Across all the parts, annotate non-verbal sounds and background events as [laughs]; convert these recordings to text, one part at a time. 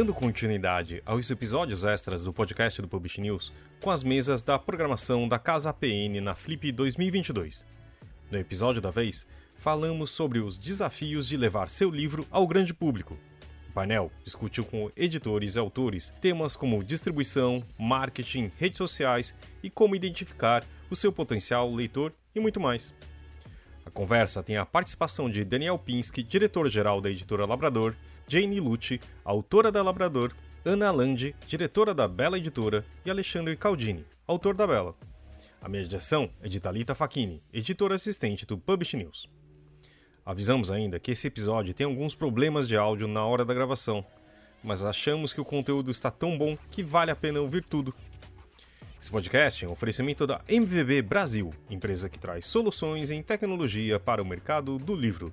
dando continuidade aos episódios extras do podcast do Publish News com as mesas da programação da Casa APN na Flip 2022. No episódio da vez, falamos sobre os desafios de levar seu livro ao grande público. O painel discutiu com editores e autores temas como distribuição, marketing, redes sociais e como identificar o seu potencial leitor e muito mais. A conversa tem a participação de Daniel Pinsky, diretor-geral da editora Labrador, Jane Lucci, autora da Labrador, Ana Landi, diretora da Bela Editora, e Alexandre Caldini, autor da Bela. A mediação é de Talita Facchini, editora assistente do Publish News. Avisamos ainda que esse episódio tem alguns problemas de áudio na hora da gravação, mas achamos que o conteúdo está tão bom que vale a pena ouvir tudo esse podcast é um oferecimento da MVB Brasil, empresa que traz soluções em tecnologia para o mercado do livro.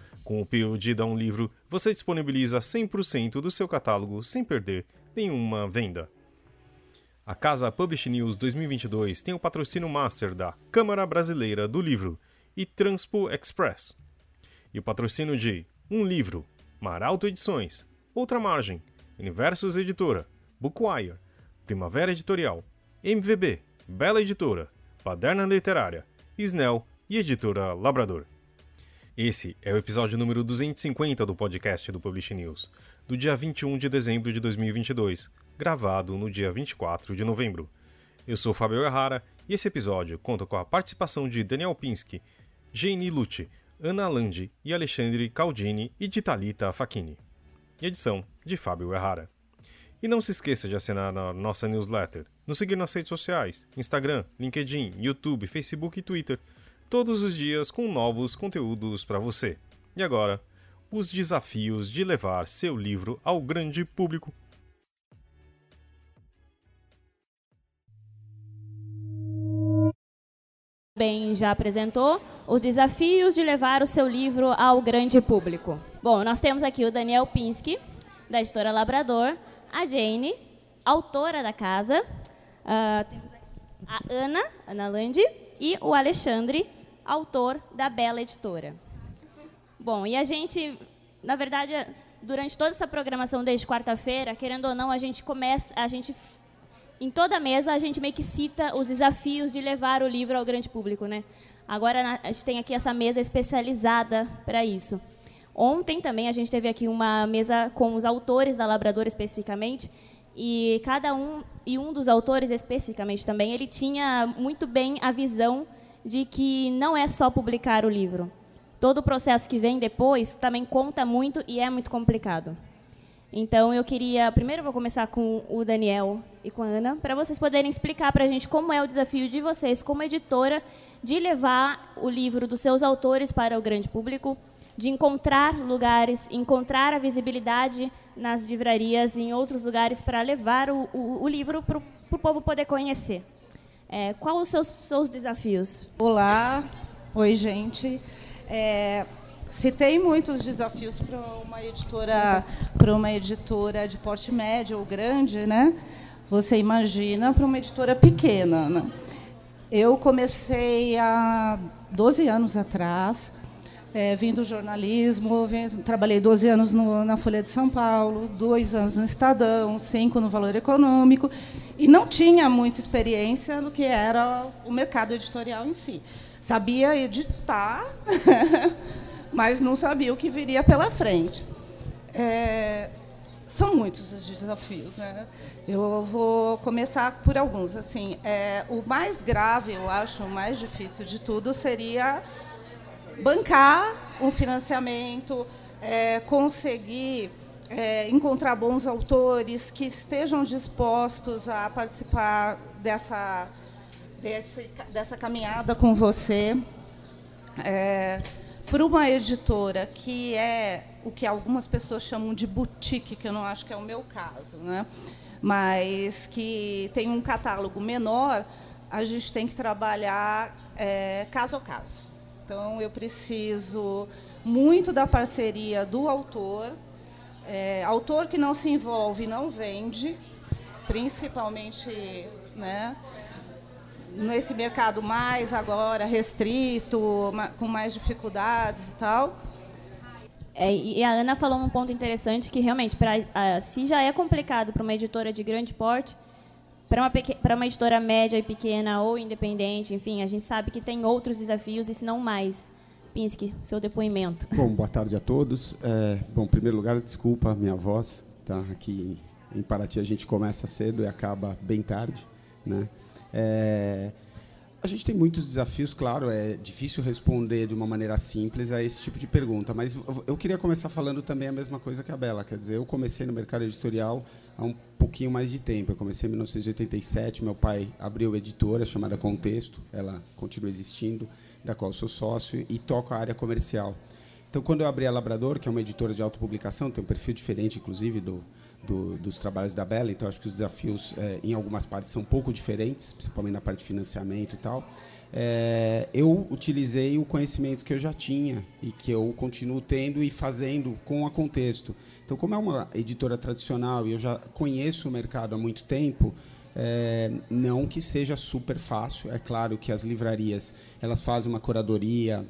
Com o POD da Um Livro, você disponibiliza 100% do seu catálogo sem perder nenhuma venda. A Casa Publish News 2022 tem o patrocínio master da Câmara Brasileira do Livro e Transpo Express. E o patrocínio de Um Livro, Maralto Edições, Outra Margem, Universos Editora, Bookwire, Primavera Editorial, MVB, Bela Editora, Paderna Literária, Snell e Editora Labrador. Esse é o episódio número 250 do podcast do Publish News, do dia 21 de dezembro de 2022, gravado no dia 24 de novembro. Eu sou Fabio Errara e esse episódio conta com a participação de Daniel Pinsky, Jane Lucci, Ana Landi e Alexandre Caldini e de Talita Facchini. E edição de Fábio Errara. E não se esqueça de assinar a nossa newsletter, nos seguir nas redes sociais, Instagram, LinkedIn, YouTube, Facebook e Twitter, todos os dias com novos conteúdos para você. E agora, os desafios de levar seu livro ao grande público. Bem, já apresentou os desafios de levar o seu livro ao grande público. Bom, nós temos aqui o Daniel Pinsky, da editora Labrador, a Jane, autora da casa, uh, a Ana, Ana Landi, e o Alexandre, autor da Bela Editora. Bom, e a gente, na verdade, durante toda essa programação desde quarta-feira, querendo ou não, a gente começa, a gente em toda mesa a gente meio que cita os desafios de levar o livro ao grande público, né? Agora a gente tem aqui essa mesa especializada para isso. Ontem também a gente teve aqui uma mesa com os autores da Labrador especificamente, e cada um e um dos autores especificamente também, ele tinha muito bem a visão de que não é só publicar o livro. Todo o processo que vem depois também conta muito e é muito complicado. Então eu queria, primeiro eu vou começar com o Daniel e com a Ana, para vocês poderem explicar para a gente como é o desafio de vocês como editora de levar o livro dos seus autores para o grande público, de encontrar lugares, encontrar a visibilidade nas livrarias e em outros lugares para levar o, o, o livro para o povo poder conhecer. É, quais os seus, seus desafios? Olá, oi gente. É, citei muitos desafios para uma editora, para uma editora de porte médio ou grande, né? Você imagina para uma editora pequena. Né? Eu comecei há 12 anos atrás é, vim do jornalismo, vim, trabalhei 12 anos no, na Folha de São Paulo, dois anos no Estadão, cinco no Valor Econômico, e não tinha muita experiência no que era o mercado editorial em si. Sabia editar, [laughs] mas não sabia o que viria pela frente. É, são muitos os desafios, né? Eu vou começar por alguns. Assim, é, o mais grave, eu acho, o mais difícil de tudo seria bancar um financiamento, é, conseguir é, encontrar bons autores que estejam dispostos a participar dessa, desse, dessa caminhada com você. É, para uma editora que é o que algumas pessoas chamam de boutique, que eu não acho que é o meu caso, né? mas que tem um catálogo menor, a gente tem que trabalhar é, caso a caso. Então, eu preciso muito da parceria do autor. É, autor que não se envolve não vende, principalmente né, nesse mercado mais agora restrito, com mais dificuldades e tal. É, e a Ana falou um ponto interessante que realmente, pra, uh, se já é complicado para uma editora de grande porte, para uma, para uma editora média e pequena ou independente, enfim, a gente sabe que tem outros desafios e se não mais. Pinsky, seu depoimento. Bom, boa tarde a todos. É, bom, em primeiro lugar, desculpa a minha voz, tá? Aqui em Paraty a gente começa cedo e acaba bem tarde, né? É, a gente tem muitos desafios, claro, é difícil responder de uma maneira simples a esse tipo de pergunta, mas eu queria começar falando também a mesma coisa que a Bela, quer dizer, eu comecei no mercado editorial há um pouquinho mais de tempo, eu comecei em 1987, meu pai abriu editora chamada Contexto, ela continua existindo, da qual sou sócio e toco a área comercial. Então, quando eu abri a Labrador, que é uma editora de autopublicação, tem um perfil diferente, inclusive, do, do, dos trabalhos da Bela, então acho que os desafios é, em algumas partes são um pouco diferentes, principalmente na parte de financiamento e tal. É, eu utilizei o conhecimento que eu já tinha e que eu continuo tendo e fazendo com a Contexto. Então, como é uma editora tradicional e eu já conheço o mercado há muito tempo, é, não que seja super fácil. É claro que as livrarias elas fazem uma curadoria,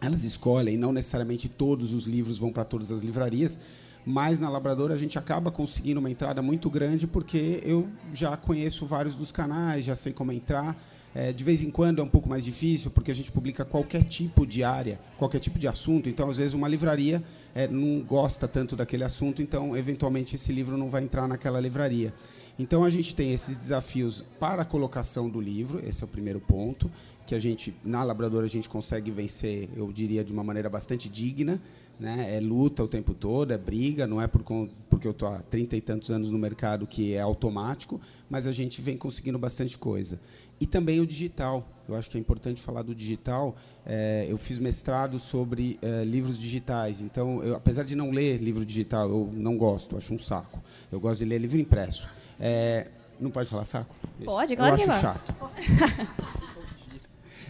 elas escolhem, não necessariamente todos os livros vão para todas as livrarias, mas na Labrador a gente acaba conseguindo uma entrada muito grande porque eu já conheço vários dos canais, já sei como entrar. É, de vez em quando é um pouco mais difícil porque a gente publica qualquer tipo de área, qualquer tipo de assunto. Então, às vezes, uma livraria é, não gosta tanto daquele assunto, então, eventualmente, esse livro não vai entrar naquela livraria. Então, a gente tem esses desafios para a colocação do livro, esse é o primeiro ponto, que a gente, na Labrador, a gente consegue vencer, eu diria, de uma maneira bastante digna, né? É luta o tempo todo, é briga, não é por, porque eu estou há trinta e tantos anos no mercado que é automático, mas a gente vem conseguindo bastante coisa. E também o digital. Eu acho que é importante falar do digital. É, eu fiz mestrado sobre é, livros digitais. Então, eu, apesar de não ler livro digital, eu não gosto, acho um saco. Eu gosto de ler livro impresso. É, não pode falar saco? Pode, claro eu que acho chato. [laughs]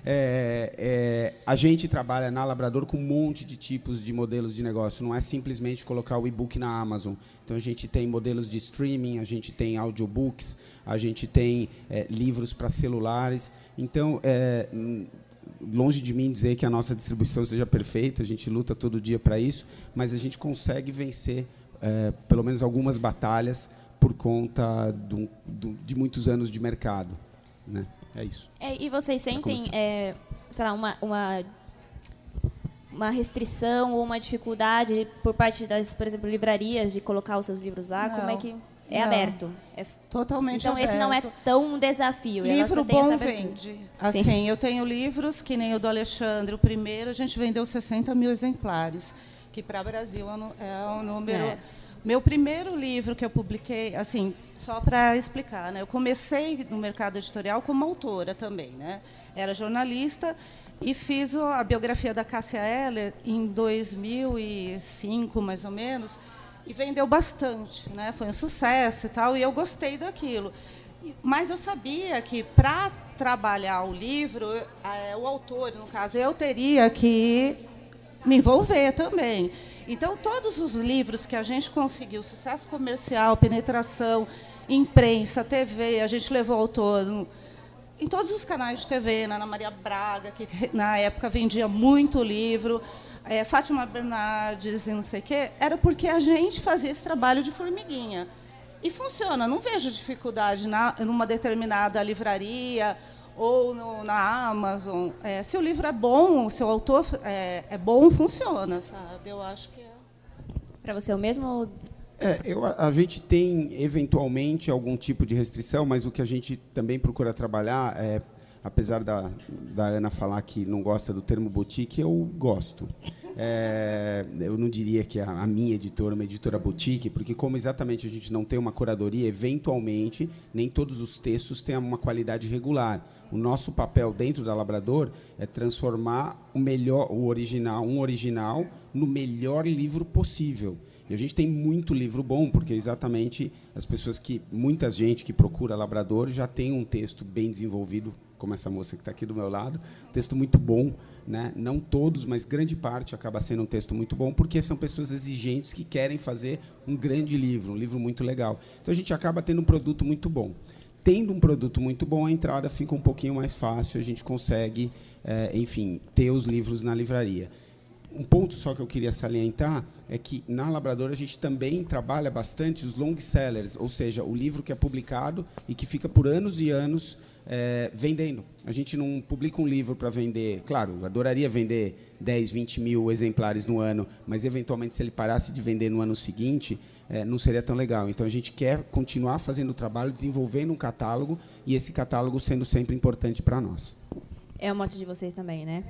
É, é, a gente trabalha na Labrador com um monte de tipos de modelos de negócio. Não é simplesmente colocar o e-book na Amazon. Então a gente tem modelos de streaming, a gente tem audiobooks, a gente tem é, livros para celulares. Então, é, longe de mim dizer que a nossa distribuição seja perfeita, a gente luta todo dia para isso, mas a gente consegue vencer é, pelo menos algumas batalhas por conta do, do, de muitos anos de mercado. Né? É isso. É, e vocês sentem, é, sei lá, uma, uma, uma restrição ou uma dificuldade por parte das, por exemplo, livrarias de colocar os seus livros lá? Não. Como é que é não. aberto? É... Totalmente então, aberto. esse não é tão um desafio. Livro bom vende. Assim, Sim. eu tenho livros que nem o do Alexandre. O primeiro, a gente vendeu 60 mil exemplares, que para o Brasil é um número... É meu primeiro livro que eu publiquei, assim, só para explicar, né? Eu comecei no mercado editorial como autora também, né? Era jornalista e fiz a biografia da Cássia Eller em 2005, mais ou menos, e vendeu bastante, né? Foi um sucesso e tal, e eu gostei daquilo. Mas eu sabia que para trabalhar o livro, o autor, no caso, eu teria que me envolver também. Então, todos os livros que a gente conseguiu, sucesso comercial, penetração, imprensa, TV, a gente levou ao todo em todos os canais de TV, na Ana Maria Braga, que na época vendia muito livro, é, Fátima Bernardes e não sei o quê, era porque a gente fazia esse trabalho de formiguinha. E funciona, não vejo dificuldade na, numa determinada livraria ou no, na Amazon. É, se o livro é bom, se o autor é, é bom, funciona, sabe? Eu acho que é. Para você é o mesmo? É, eu, a gente tem eventualmente algum tipo de restrição, mas o que a gente também procura trabalhar é, apesar da, da Ana falar que não gosta do termo boutique, eu gosto. É, eu não diria que a, a, minha editora é uma editora boutique, porque como exatamente a gente não tem uma curadoria, eventualmente nem todos os textos têm uma qualidade regular. O nosso papel dentro da Labrador é transformar o melhor, o original, um original no melhor livro possível. E a gente tem muito livro bom, porque exatamente as pessoas que, muita gente que procura Labrador já tem um texto bem desenvolvido, como essa moça que está aqui do meu lado, um texto muito bom, né? Não todos, mas grande parte acaba sendo um texto muito bom, porque são pessoas exigentes que querem fazer um grande livro, um livro muito legal. Então a gente acaba tendo um produto muito bom. Tendo um produto muito bom, a entrada fica um pouquinho mais fácil, a gente consegue, é, enfim, ter os livros na livraria um ponto só que eu queria salientar é que na Labrador a gente também trabalha bastante os long sellers, ou seja, o livro que é publicado e que fica por anos e anos é, vendendo. A gente não publica um livro para vender, claro, adoraria vender 10, 20 mil exemplares no ano, mas eventualmente se ele parasse de vender no ano seguinte, é, não seria tão legal. Então a gente quer continuar fazendo o trabalho, desenvolvendo um catálogo e esse catálogo sendo sempre importante para nós. É o mote de vocês também, né?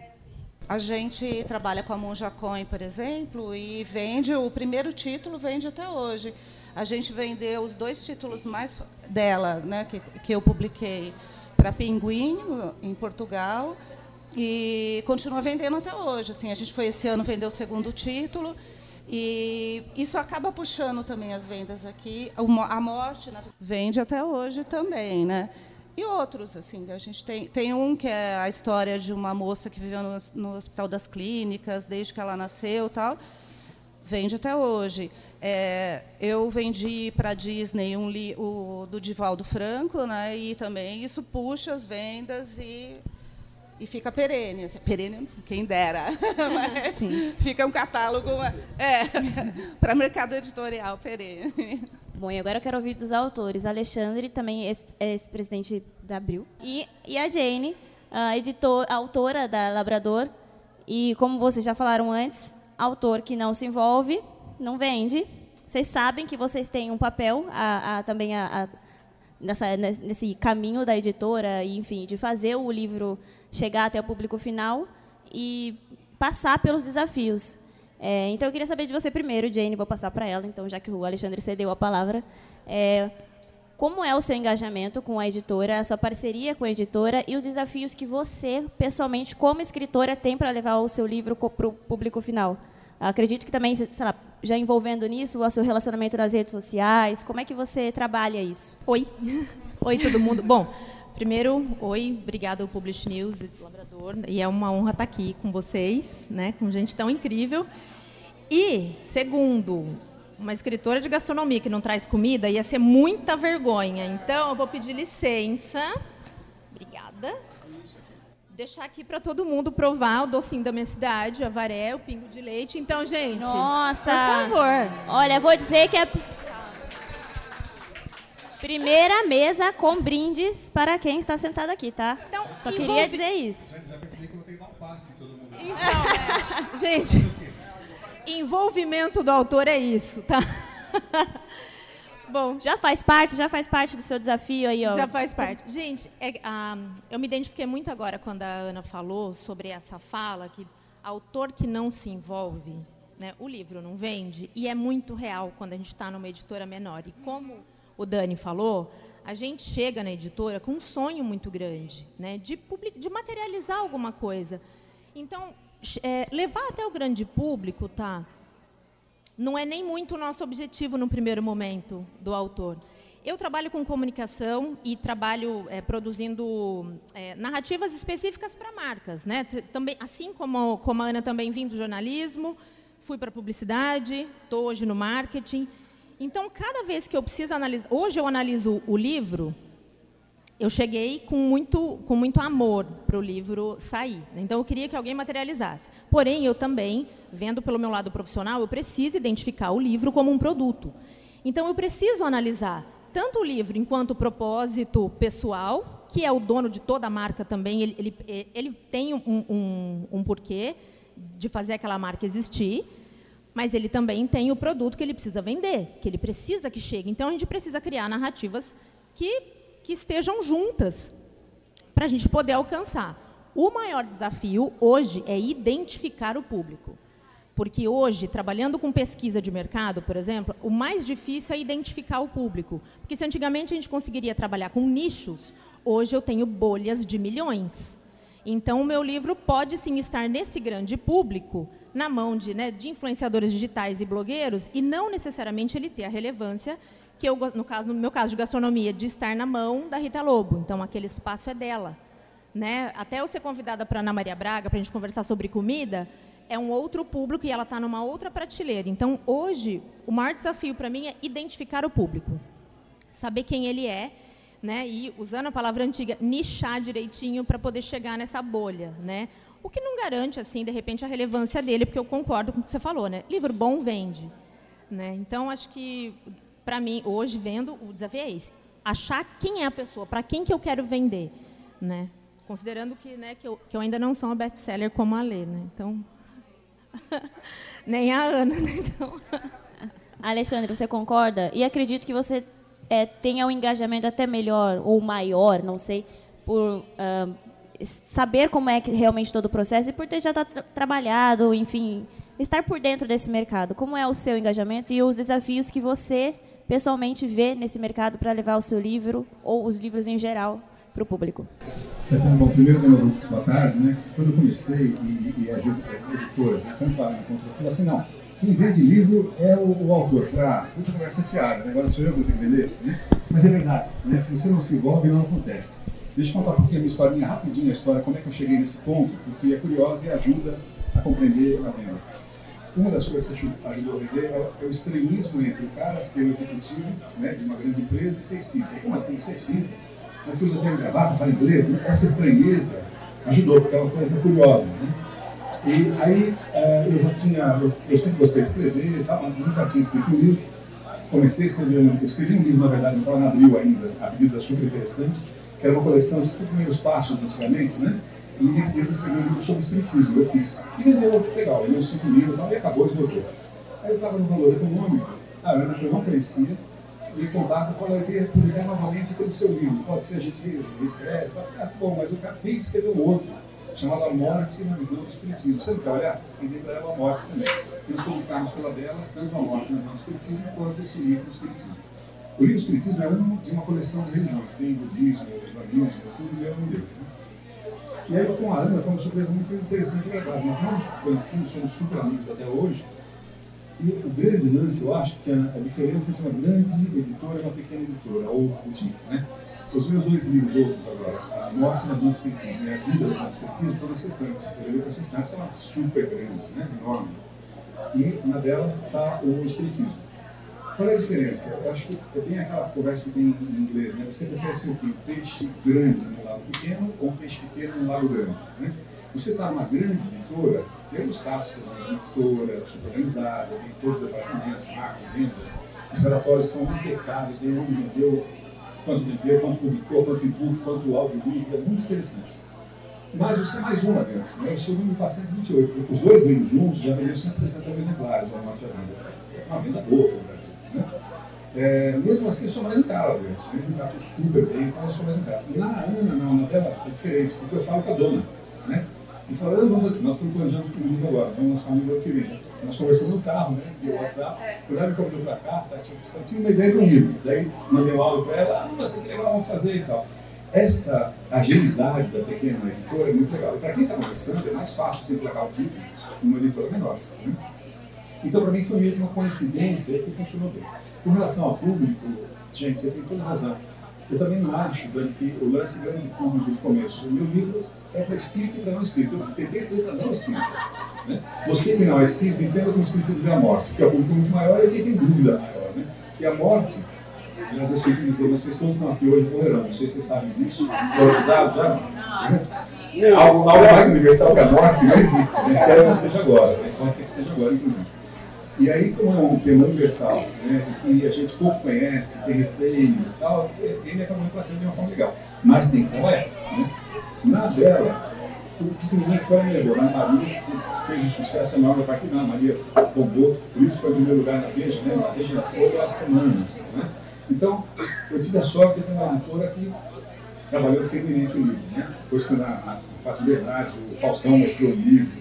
A gente trabalha com a Monja Coin, por exemplo, e vende o primeiro título, vende até hoje. A gente vendeu os dois títulos mais dela, né, que, que eu publiquei para Pinguim, em Portugal, e continua vendendo até hoje. Assim, a gente foi esse ano vender o segundo título, e isso acaba puxando também as vendas aqui. A morte né, vende até hoje também, né? e outros assim a gente tem tem um que é a história de uma moça que viveu no, no hospital das clínicas desde que ela nasceu tal vende até hoje é, eu vendi para a Disney um li, o do Divaldo Franco né e também isso puxa as vendas e e fica perene, assim, perene, quem dera, [laughs] mas Sim. fica um catálogo é, [laughs] para mercado editorial perene. Bom, e agora eu quero ouvir dos autores. Alexandre, também ex-presidente da Abril. E, e a Jane, a, editor, a autora da Labrador. E, como vocês já falaram antes, autor que não se envolve, não vende. Vocês sabem que vocês têm um papel a, a, também a, nessa, nesse caminho da editora, enfim, de fazer o livro chegar até o público final e passar pelos desafios. É, então, eu queria saber de você primeiro, Jane, vou passar para ela, então, já que o Alexandre cedeu a palavra. É, como é o seu engajamento com a editora, a sua parceria com a editora e os desafios que você, pessoalmente, como escritora, tem para levar o seu livro para o público final? Acredito que também, sei lá, já envolvendo nisso, o seu relacionamento nas redes sociais, como é que você trabalha isso? Oi. Oi, todo mundo. Bom, primeiro, oi, obrigado ao Publish News e Labrador, e é uma honra estar aqui com vocês, né, com gente tão incrível. E, segundo, uma escritora de gastronomia que não traz comida ia ser muita vergonha. Então, eu vou pedir licença. Obrigada. Deixar aqui para todo mundo provar o docinho da minha cidade, a varé, o pingo de leite. Então, gente, Nossa. por favor. Olha, vou dizer que é primeira mesa com brindes para quem está sentado aqui, tá? Então, Só envolve... queria dizer isso. Já percebi que eu tenho que dar um passe em todo mundo. Então, [laughs] é. gente envolvimento do autor é isso, tá? [laughs] Bom, já faz parte, já faz parte do seu desafio aí, ó. Já faz parte. Gente, é, eu me identifiquei muito agora quando a Ana falou sobre essa fala que autor que não se envolve, né, o livro não vende e é muito real quando a gente está numa editora menor. E como o Dani falou, a gente chega na editora com um sonho muito grande, né, de, de materializar alguma coisa. Então, é, levar até o grande público, tá? Não é nem muito o nosso objetivo no primeiro momento do autor. Eu trabalho com comunicação e trabalho é, produzindo é, narrativas específicas para marcas, né? Também, assim como, como a Ana também vim do jornalismo, fui para publicidade, estou hoje no marketing. Então, cada vez que eu preciso analisar, hoje eu analiso o livro, eu cheguei com muito, com muito amor para o livro sair. Então, eu queria que alguém materializasse. Porém, eu também, vendo pelo meu lado profissional, eu preciso identificar o livro como um produto. Então, eu preciso analisar tanto o livro enquanto propósito pessoal, que é o dono de toda a marca também, ele, ele, ele tem um, um, um porquê de fazer aquela marca existir, mas ele também tem o produto que ele precisa vender, que ele precisa que chegue. Então, a gente precisa criar narrativas que que estejam juntas para a gente poder alcançar. O maior desafio hoje é identificar o público. Porque hoje, trabalhando com pesquisa de mercado, por exemplo, o mais difícil é identificar o público. Porque se antigamente a gente conseguiria trabalhar com nichos, Hoje eu tenho bolhas de milhões. Então, o meu livro pode sim estar nesse grande público, na mão de, né, de influenciadores digitais e blogueiros, e não necessariamente ele ter a relevância que eu, no, caso, no meu caso de gastronomia, de estar na mão da Rita Lobo. Então, aquele espaço é dela. Né? Até eu ser convidada para Ana Maria Braga para a gente conversar sobre comida, é um outro público e ela está numa outra prateleira. Então, hoje, o maior desafio para mim é identificar o público, saber quem ele é, né? E usando a palavra antiga, nichar direitinho para poder chegar nessa bolha, né? O que não garante assim, de repente, a relevância dele, porque eu concordo com o que você falou, né? Livro bom vende, né? Então, acho que para mim, hoje, vendo, o desafio é esse. Achar quem é a pessoa, para quem que eu quero vender. Né? Considerando que, né, que, eu, que eu ainda não sou uma best-seller como a Lê. Né? Então, [laughs] nem a Ana. Né? Então... [laughs] Alexandre, você concorda? E acredito que você é, tenha um engajamento até melhor ou maior, não sei, por uh, saber como é que realmente todo o processo e por ter já tra trabalhado, enfim, estar por dentro desse mercado. Como é o seu engajamento e os desafios que você pessoalmente vê nesse mercado para levar o seu livro ou os livros em geral para o público? Bom, primeiro, boa tarde. Né? Quando eu comecei, e, e as editoras, né, tanto a quanto a falaram assim, não, quem vende livro é o, o autor. Falei, ah, puta conversa fiada, né? agora sou eu que vou ter que vender. Né? Mas é verdade, né? se você não se envolve, não acontece. Deixa eu contar um pouquinho a minha historinha, rapidinho a história, como é que eu cheguei nesse ponto, porque é curiosa e ajuda a compreender a venda uma das coisas que ajudou a vender é o estranhismo entre o cara ser o executivo né, de uma grande empresa e ser espírita. Como assim, ser espírita? Mas você usa bem gravata, fala inglês? Né? Essa estranheza ajudou, porque é uma coisa curiosa. Né? E aí eh, eu já tinha, eu, eu, sempre gostei de escrever e tal, nunca tinha escrito um livro. Comecei a escrever, eu escrevi um livro, na verdade, não estava na abril ainda, a pedido da super interessante, que era uma coleção de primeiros passos antigamente, né? e ele escreveu um livro sobre espiritismo, eu fiz. E vendeu, legal, vendeu 5 mil e tal, e acabou, esgotou. Aí eu estava no valor econômico, a Ana, que eu não conhecia, me contata falou, eu queria publicar novamente aquele seu livro, pode ser a gente escreve? Eu falei, ah, bom, mas eu acabei de escrever um outro, chamado A Morte na Visão do Espiritismo. Você não quer olhar? Vendei para ela a morte também. E nós publicamos pela dela tanto A Morte na Visão do Espiritismo quanto esse livro do Espiritismo. O livro do Espiritismo é um de uma coleção de religiões, tem budismo, islamismo, tudo é um deles. Né? E aí com a Ana foi uma surpresa muito interessante e agradável. Nós não nos conhecemos, somos super amigos até hoje. E o grande lance, eu acho, que tinha a diferença entre uma grande editora e uma pequena editora, ou boutique, né? Os meus dois livros, outros agora, A Morte na do Espiritismo e A Vida na do Espiritismo, estão estante. Eu para essa estante, é uma super grande, né? enorme. E na dela está o Espiritismo. Qual é a diferença? Eu acho que é bem aquela conversa que tem em inglês, né? Você prefere ser o quê? Um peixe grande num lago pequeno ou um peixe pequeno num lago grande? Né? Você está numa grande editora, tem um status uma editora super organizada, tem todos os departamentos, marketing, vendas, os relatórios são impecáveis, onde vendeu, quanto vendeu, quanto publicou, quanto e-book, quanto audiolivro, é muito interessante. Mas você é mais um lá dentro, né? eu sou número 428, os dois livros juntos já venderam 160 mil exemplares ao Norte Vida. É uma venda boa para o Brasil. Né? É, mesmo assim, eu sou mais um cara, mesmo me trato super bem, então eu sou mais um cara. Na Ana, não, na dela é diferente, porque eu falo com a dona. Né? E fala, ah, nós estamos planejando o livro agora, vamos lançar um livro aqui mesmo. Nós conversamos no carro, né, via WhatsApp, quando ela me convidou para cá, tá, tinha, tinha uma ideia de um livro. Daí mandei um áudio para ela, ah, mas que legal, vamos fazer e tal. Essa agilidade da pequena editora é muito legal. E para quem está começando, é mais fácil você emplacar o título numa editora menor. Né? Então, para mim, foi meio que uma coincidência que funcionou bem. Com relação ao público, gente, você tem toda razão. Eu também não acho, Dani, que o lance grande público do começo. O meu livro é para espírito e para não espírito. Eu tentei escrever para não espírito. Né? Você que não é espírito, entenda como o espírito vê a morte, porque é o público muito maior e quem tem dúvida maior. Né? E a morte, aliás, eu sei que dizer, vocês todos estão aqui hoje morrerão. Não sei se vocês sabem disso. Já? Não, algo, algo mais universal que a morte não existe. Né? Espero que não seja agora, mas pode ser que seja agora, inclusive. E aí, como é um tema universal, né, que a gente pouco conhece, tem receio e tal, ele acaba impactando de uma forma legal. Mas tem como é. Né? Na dela, o que ninguém foi me levou. A Maria fez um sucesso enorme a partir da Maria bombou, por isso foi em primeiro lugar na Veja, né? na Veja foi há semanas. Né? Então, eu tive a sorte de ter uma editora que trabalhou firmemente o livro. Né? Depois foi na, na Fato de Verdade, o Faustão mostrou o livro,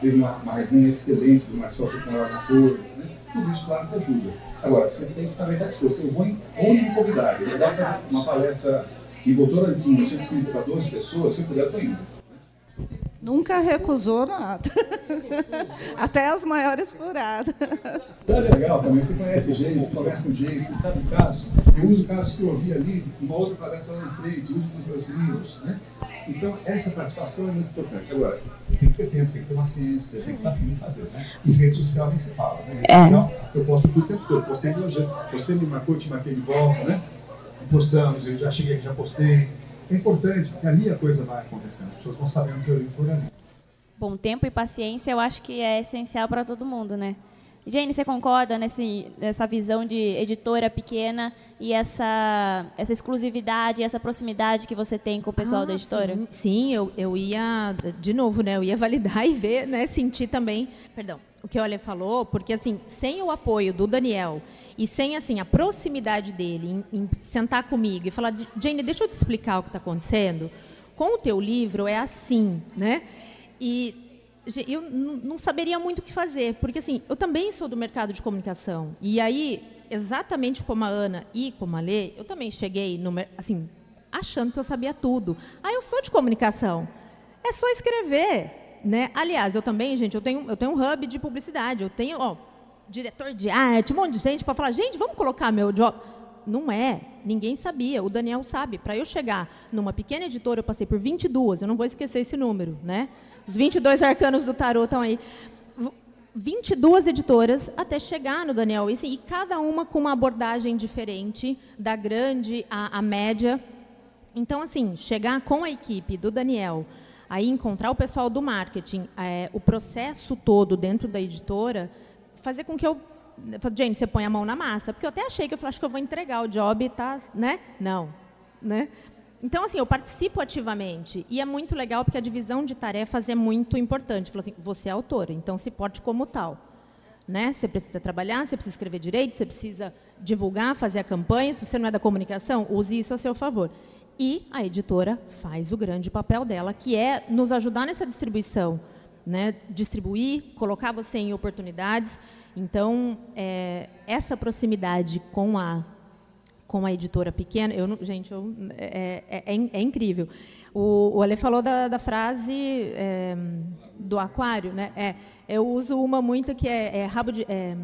teve uma, uma resenha excelente do Marcel Socorro na Folha, né? tudo isso claro que ajuda. Agora, você tem que também estar disposto. Eu vou em, onde me convidar. Eu vou fazer uma palestra E a tinha 930 para 12 pessoas, se eu puder, eu estou indo. Nunca recusou nada. [laughs] Até as maiores furadas. É legal também, você conhece gente, você conversa com gente, você sabe casos. Eu uso casos que eu ouvi ali, uma outra palestra lá em frente, uso nos meus livros. Né? Então, essa participação é muito importante. Agora, tem que ter tempo, tem que ter uma ciência, tem que estar afim de fazer. Né? E rede social nem se fala. Né? Rede É. social, eu posto tudo o tempo todo. Postei duas vezes. Você me marcou, te marquei de volta, né? Postamos, eu já cheguei aqui, já postei. É importante, porque ali a coisa vai acontecendo. As pessoas vão sabendo que eu li por ali. Bom, tempo e paciência eu acho que é essencial para todo mundo, né? Jane, você concorda nesse, nessa visão de editora pequena e essa, essa exclusividade, essa proximidade que você tem com o pessoal Ah, da editora? Sim, sim, eu, eu ia, de novo, né? Eu ia validar [laughs] e ver, né? Sentir também, perdão, o que o Ale falou, porque assim, sem o apoio do Daniel e sem assim a proximidade dele em, em sentar comigo e falar, Jane, deixa eu te explicar o que está acontecendo. Com o teu livro é assim, né? E eu não saberia muito o que fazer, porque assim, eu também sou do mercado de comunicação. E aí, exatamente como a Ana e como a Lê, eu também cheguei no assim, achando que eu sabia tudo. Ah, eu sou de comunicação. É só escrever, né? Aliás, eu também, gente, eu tenho eu tenho um hub de publicidade, eu tenho, ó, diretor de arte, um monte de gente para falar, gente, vamos colocar meu job. Não é, ninguém sabia, o Daniel sabe. Para eu chegar numa pequena editora, eu passei por 22, eu não vou esquecer esse número, né? Os 22 arcanos do tarot estão aí. V- 22 editoras até chegar no Daniel, e, cada uma com uma abordagem diferente, da grande à, à média. Então, assim, chegar com a equipe do Daniel, aí encontrar o pessoal do marketing, é, o processo todo dentro da editora, fazer com que eu. Jane, você põe a mão na massa. Porque eu até achei que eu falei, acho que eu vou entregar o job, tá? Né? Não. Né? Então, assim, eu participo ativamente. E é muito legal porque a divisão de tarefas é muito importante. Assim, você é autora, então se porte como tal. Né? Você precisa trabalhar, você precisa escrever direito, você precisa divulgar, fazer a campanha. Se você não é da comunicação, use isso a seu favor. E a editora faz o grande papel dela, que é nos ajudar nessa distribuição, né? distribuir, colocar você em oportunidades. Então, é, essa proximidade com a com a editora pequena, eu não- gente, eu- é, é- é é incrível. O, o Ale falou da, da frase é, do aquário, né? É, eu uso uma muito que é, é rabo de é,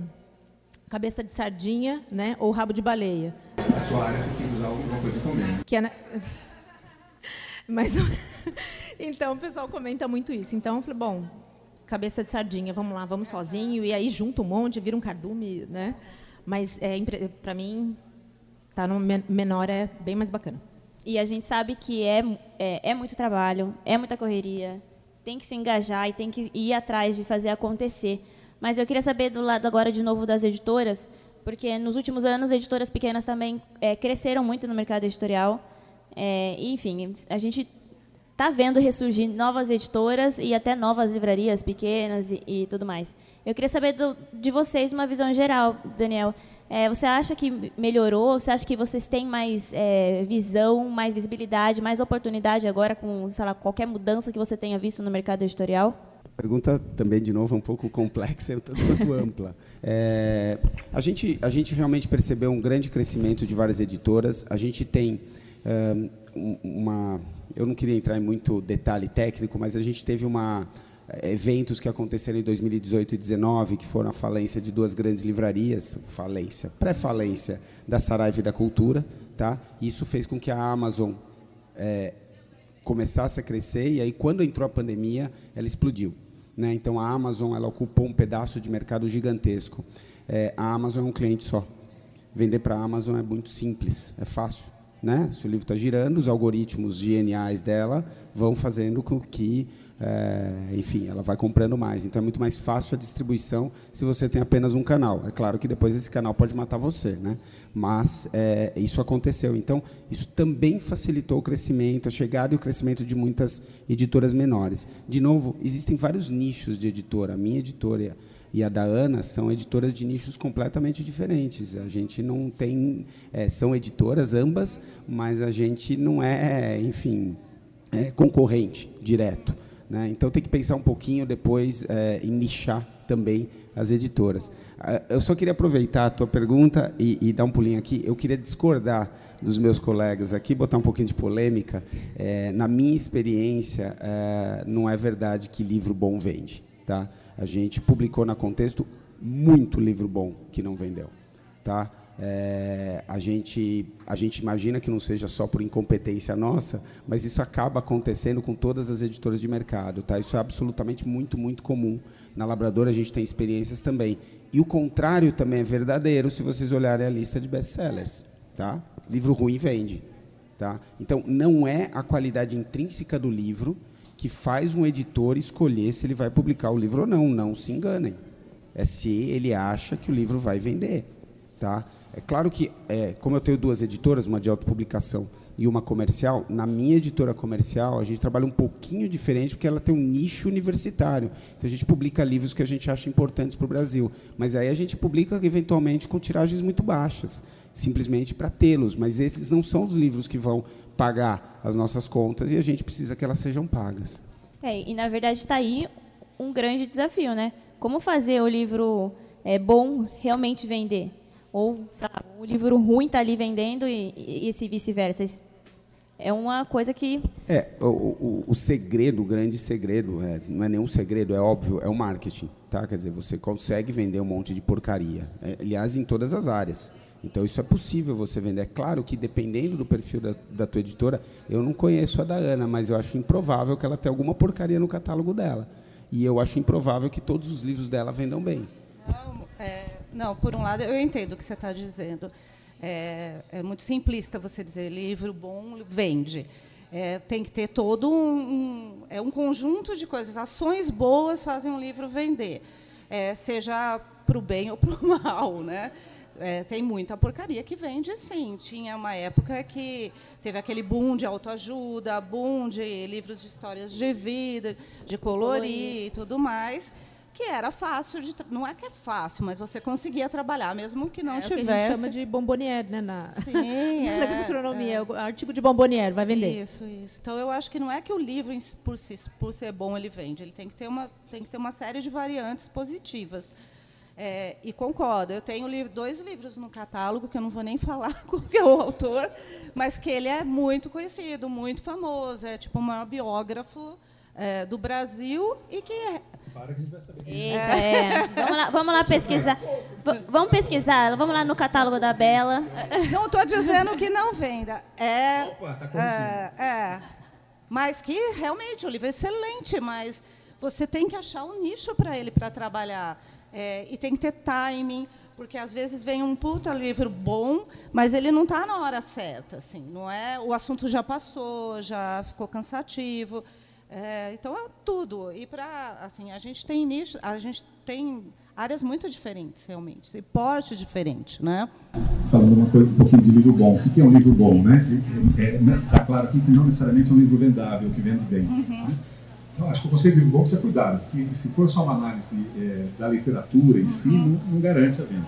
cabeça de sardinha, né? Ou rabo de baleia. Na sua área, você tinha que usar alguma coisa também. Que é na... [laughs] Mas [laughs] então o pessoal comenta muito isso. Então eu falei, bom, cabeça de sardinha, vamos lá, vamos sozinho e aí junta um monte, vira um cardume, né? Mas é para mim tá no men- menor é bem mais bacana. E a gente sabe que é, é, é muito trabalho, é muita correria, tem que se engajar e tem que ir atrás de fazer acontecer. Mas eu queria saber do lado agora de novo das editoras, porque nos últimos anos editoras pequenas também é, cresceram muito no mercado editorial. É, enfim, a gente está vendo ressurgir novas editoras e até novas livrarias pequenas e, e tudo mais. Eu queria saber do, de vocês uma visão geral, Daniel. É, você acha que melhorou? Você acha que vocês têm mais é, visão, mais visibilidade, mais oportunidade agora com, lá, qualquer mudança que você tenha visto no mercado editorial? Pergunta também, de novo, é um pouco complexa e um tanto quanto [laughs] ampla. É, a, gente, a gente realmente percebeu um grande crescimento de várias editoras. A gente tem um- uma... Eu não queria entrar em muito detalhe técnico, mas a gente teve uma eventos que aconteceram em 2018 e 2019, que foram a falência de duas grandes livrarias, falência, pré-falência da Saraiva e da Cultura, tá? Isso fez com que a Amazon eh, começasse a crescer e aí quando entrou a pandemia ela explodiu né? Então a Amazon ela ocupou um pedaço de mercado gigantesco. É, a Amazon é um cliente só. Vender para a Amazon é muito simples é fácil né? Se o livro está girando os algoritmos geniais dela vão fazendo com que é, enfim, ela vai comprando mais. Então é muito mais fácil a distribuição se você tem apenas um canal. É claro que depois esse canal pode matar você, né? Mas é, isso aconteceu. Então isso também facilitou o crescimento, a chegada e o crescimento de muitas editoras menores. De novo, existem vários nichos de editora. A minha editora e a da Ana são editoras de nichos completamente diferentes. A gente não tem, é, são editoras ambas, mas a gente não é, enfim, é, concorrente direto. Né? Então tem que pensar um pouquinho depois é, em nichar também as editoras. Ah, eu só queria aproveitar a tua pergunta e, e dar um pulinho aqui. Eu queria discordar dos meus colegas aqui, botar um pouquinho de polêmica. É, na minha experiência, é, não é verdade que livro bom vende. Tá? A gente publicou na Contexto muito livro bom que não vendeu. Tá? É, a, gente, a gente imagina que não seja só por incompetência nossa, mas isso acaba acontecendo com todas as editoras de mercado. Tá? Isso é absolutamente muito, muito comum. Na Labrador a gente tem experiências também. E o contrário também é verdadeiro se vocês olharem a lista de best-sellers. Tá? Livro ruim vende. Tá? Então, não é a qualidade intrínseca do livro que faz um editor escolher se ele vai publicar o livro ou não. Não se enganem. É se ele acha que o livro vai vender. Tá? É claro que, é, como eu tenho duas editoras, uma de autopublicação e uma comercial, na minha editora comercial a gente trabalha um pouquinho diferente porque ela tem um nicho universitário. Então a gente publica livros que a gente acha importantes para o Brasil, mas aí a gente publica eventualmente com tiragens muito baixas, simplesmente para tê-los. Mas esses não são os livros que vão pagar as nossas contas e a gente precisa que elas sejam pagas. É, e na verdade está aí um grande desafio, né? Como fazer o livro é, bom realmente vender? Ou sabe, o livro ruim está ali vendendo e, e, vice-versa. É uma coisa que. É, o, o, o segredo, o grande segredo, é, não é nenhum segredo, é óbvio, é o marketing. Tá? Quer dizer, você consegue vender um monte de porcaria. É, aliás, em todas as áreas. Então, isso é possível você vender. É claro que, dependendo do perfil da, da tua editora, eu não conheço a da Ana, mas eu acho improvável que ela tenha alguma porcaria no catálogo dela. E eu acho improvável que todos os livros dela vendam bem. Não, é, não, por um lado, eu entendo o que você está dizendo. É, é, muito simplista você dizer livro bom vende. É, tem que ter todo um, um, é um conjunto de coisas. Ações boas fazem um livro vender, é, seja para o bem ou para o [laughs] mal, né? É, tem muita porcaria que vende, sim. Tinha uma época que teve aquele boom de autoajuda, boom de livros de histórias de vida, de colorir, colorir. e tudo mais que era fácil de não é que é fácil, mas você conseguia trabalhar mesmo que não é tivesse. O que a gente chama de bombonier, né, na Sim, [laughs] é, na [laughs] gastronomia, é. o artigo de bombonier vai vender. Isso, isso. Então eu acho que não é que o livro por si, por ser bom ele vende, ele tem que ter uma tem que ter uma série de variantes positivas. É, e concordo, eu tenho livro, dois livros no catálogo, que eu não vou nem [laughs] falar qual é o autor, mas que ele é muito conhecido, muito famoso, é tipo o maior biógrafo é, do Brasil e que para que a gente vai saber. Eita, é. Vamos lá, vamos lá pesquisar. V vamos pesquisar. Vamos lá no catálogo da Bela. Não estou dizendo que não venda. É, Opa, tá é, é. Mas que realmente o livro é excelente, mas você tem que achar um nicho para ele para trabalhar. É, e tem que ter timing, porque às vezes vem um puta livro bom, mas ele não está na hora certa, assim, não é? O assunto já passou, já ficou cansativo. É, então é tudo. E para assim, a gente tem nicho, a gente tem áreas muito diferentes realmente, e porte diferente, né? Falando uma coisa, um pouquinho de livro bom. O que é um livro bom, né? Está é, é, tá claro aqui que não necessariamente é um livro vendável, que vende bem. Uhum. Né? Então, acho que o conceito de livro bom precisa cuidado, porque se for só uma análise é, da literatura em si, não, não, garante a venda.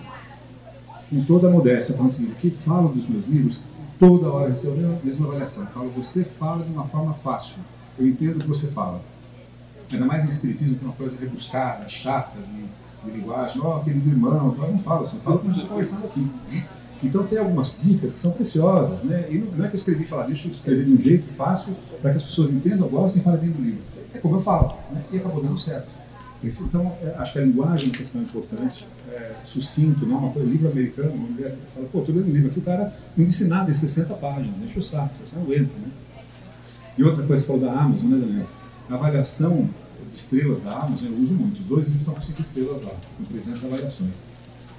Com toda a modéstia, falando assim, o que falo dos meus livros, toda hora recebo a mesma avaliação. Falo, você fala de uma forma fácil eu entendo o que você fala. Ainda mais no Espiritismo, que é uma coisa rebuscada, chata, de, de linguagem. Ó, oh, querido irmão, não fala assim, fala como a gente conversando aqui. Então tem algumas dicas que são preciosas, né? E não, é que eu escrevi falar disso, eu escrevi de um jeito fácil para que as pessoas entendam, gostem e falem bem do livro. É como eu falo, né? e acabou dando certo. Então, é, acho que a linguagem é uma questão importante, é, sucinto, não uma coisa, livro americano, uma mulher fala, pô, estou lendo um livro aqui, o cara não disse nada em 60 páginas, enche o saco, você não entra, né? E outra coisa, você falou da Amazon, né, Daniel? A avaliação de estrelas da Amazon eu uso muito. Dois livros estão com 5 estrelas lá, com 300 avaliações.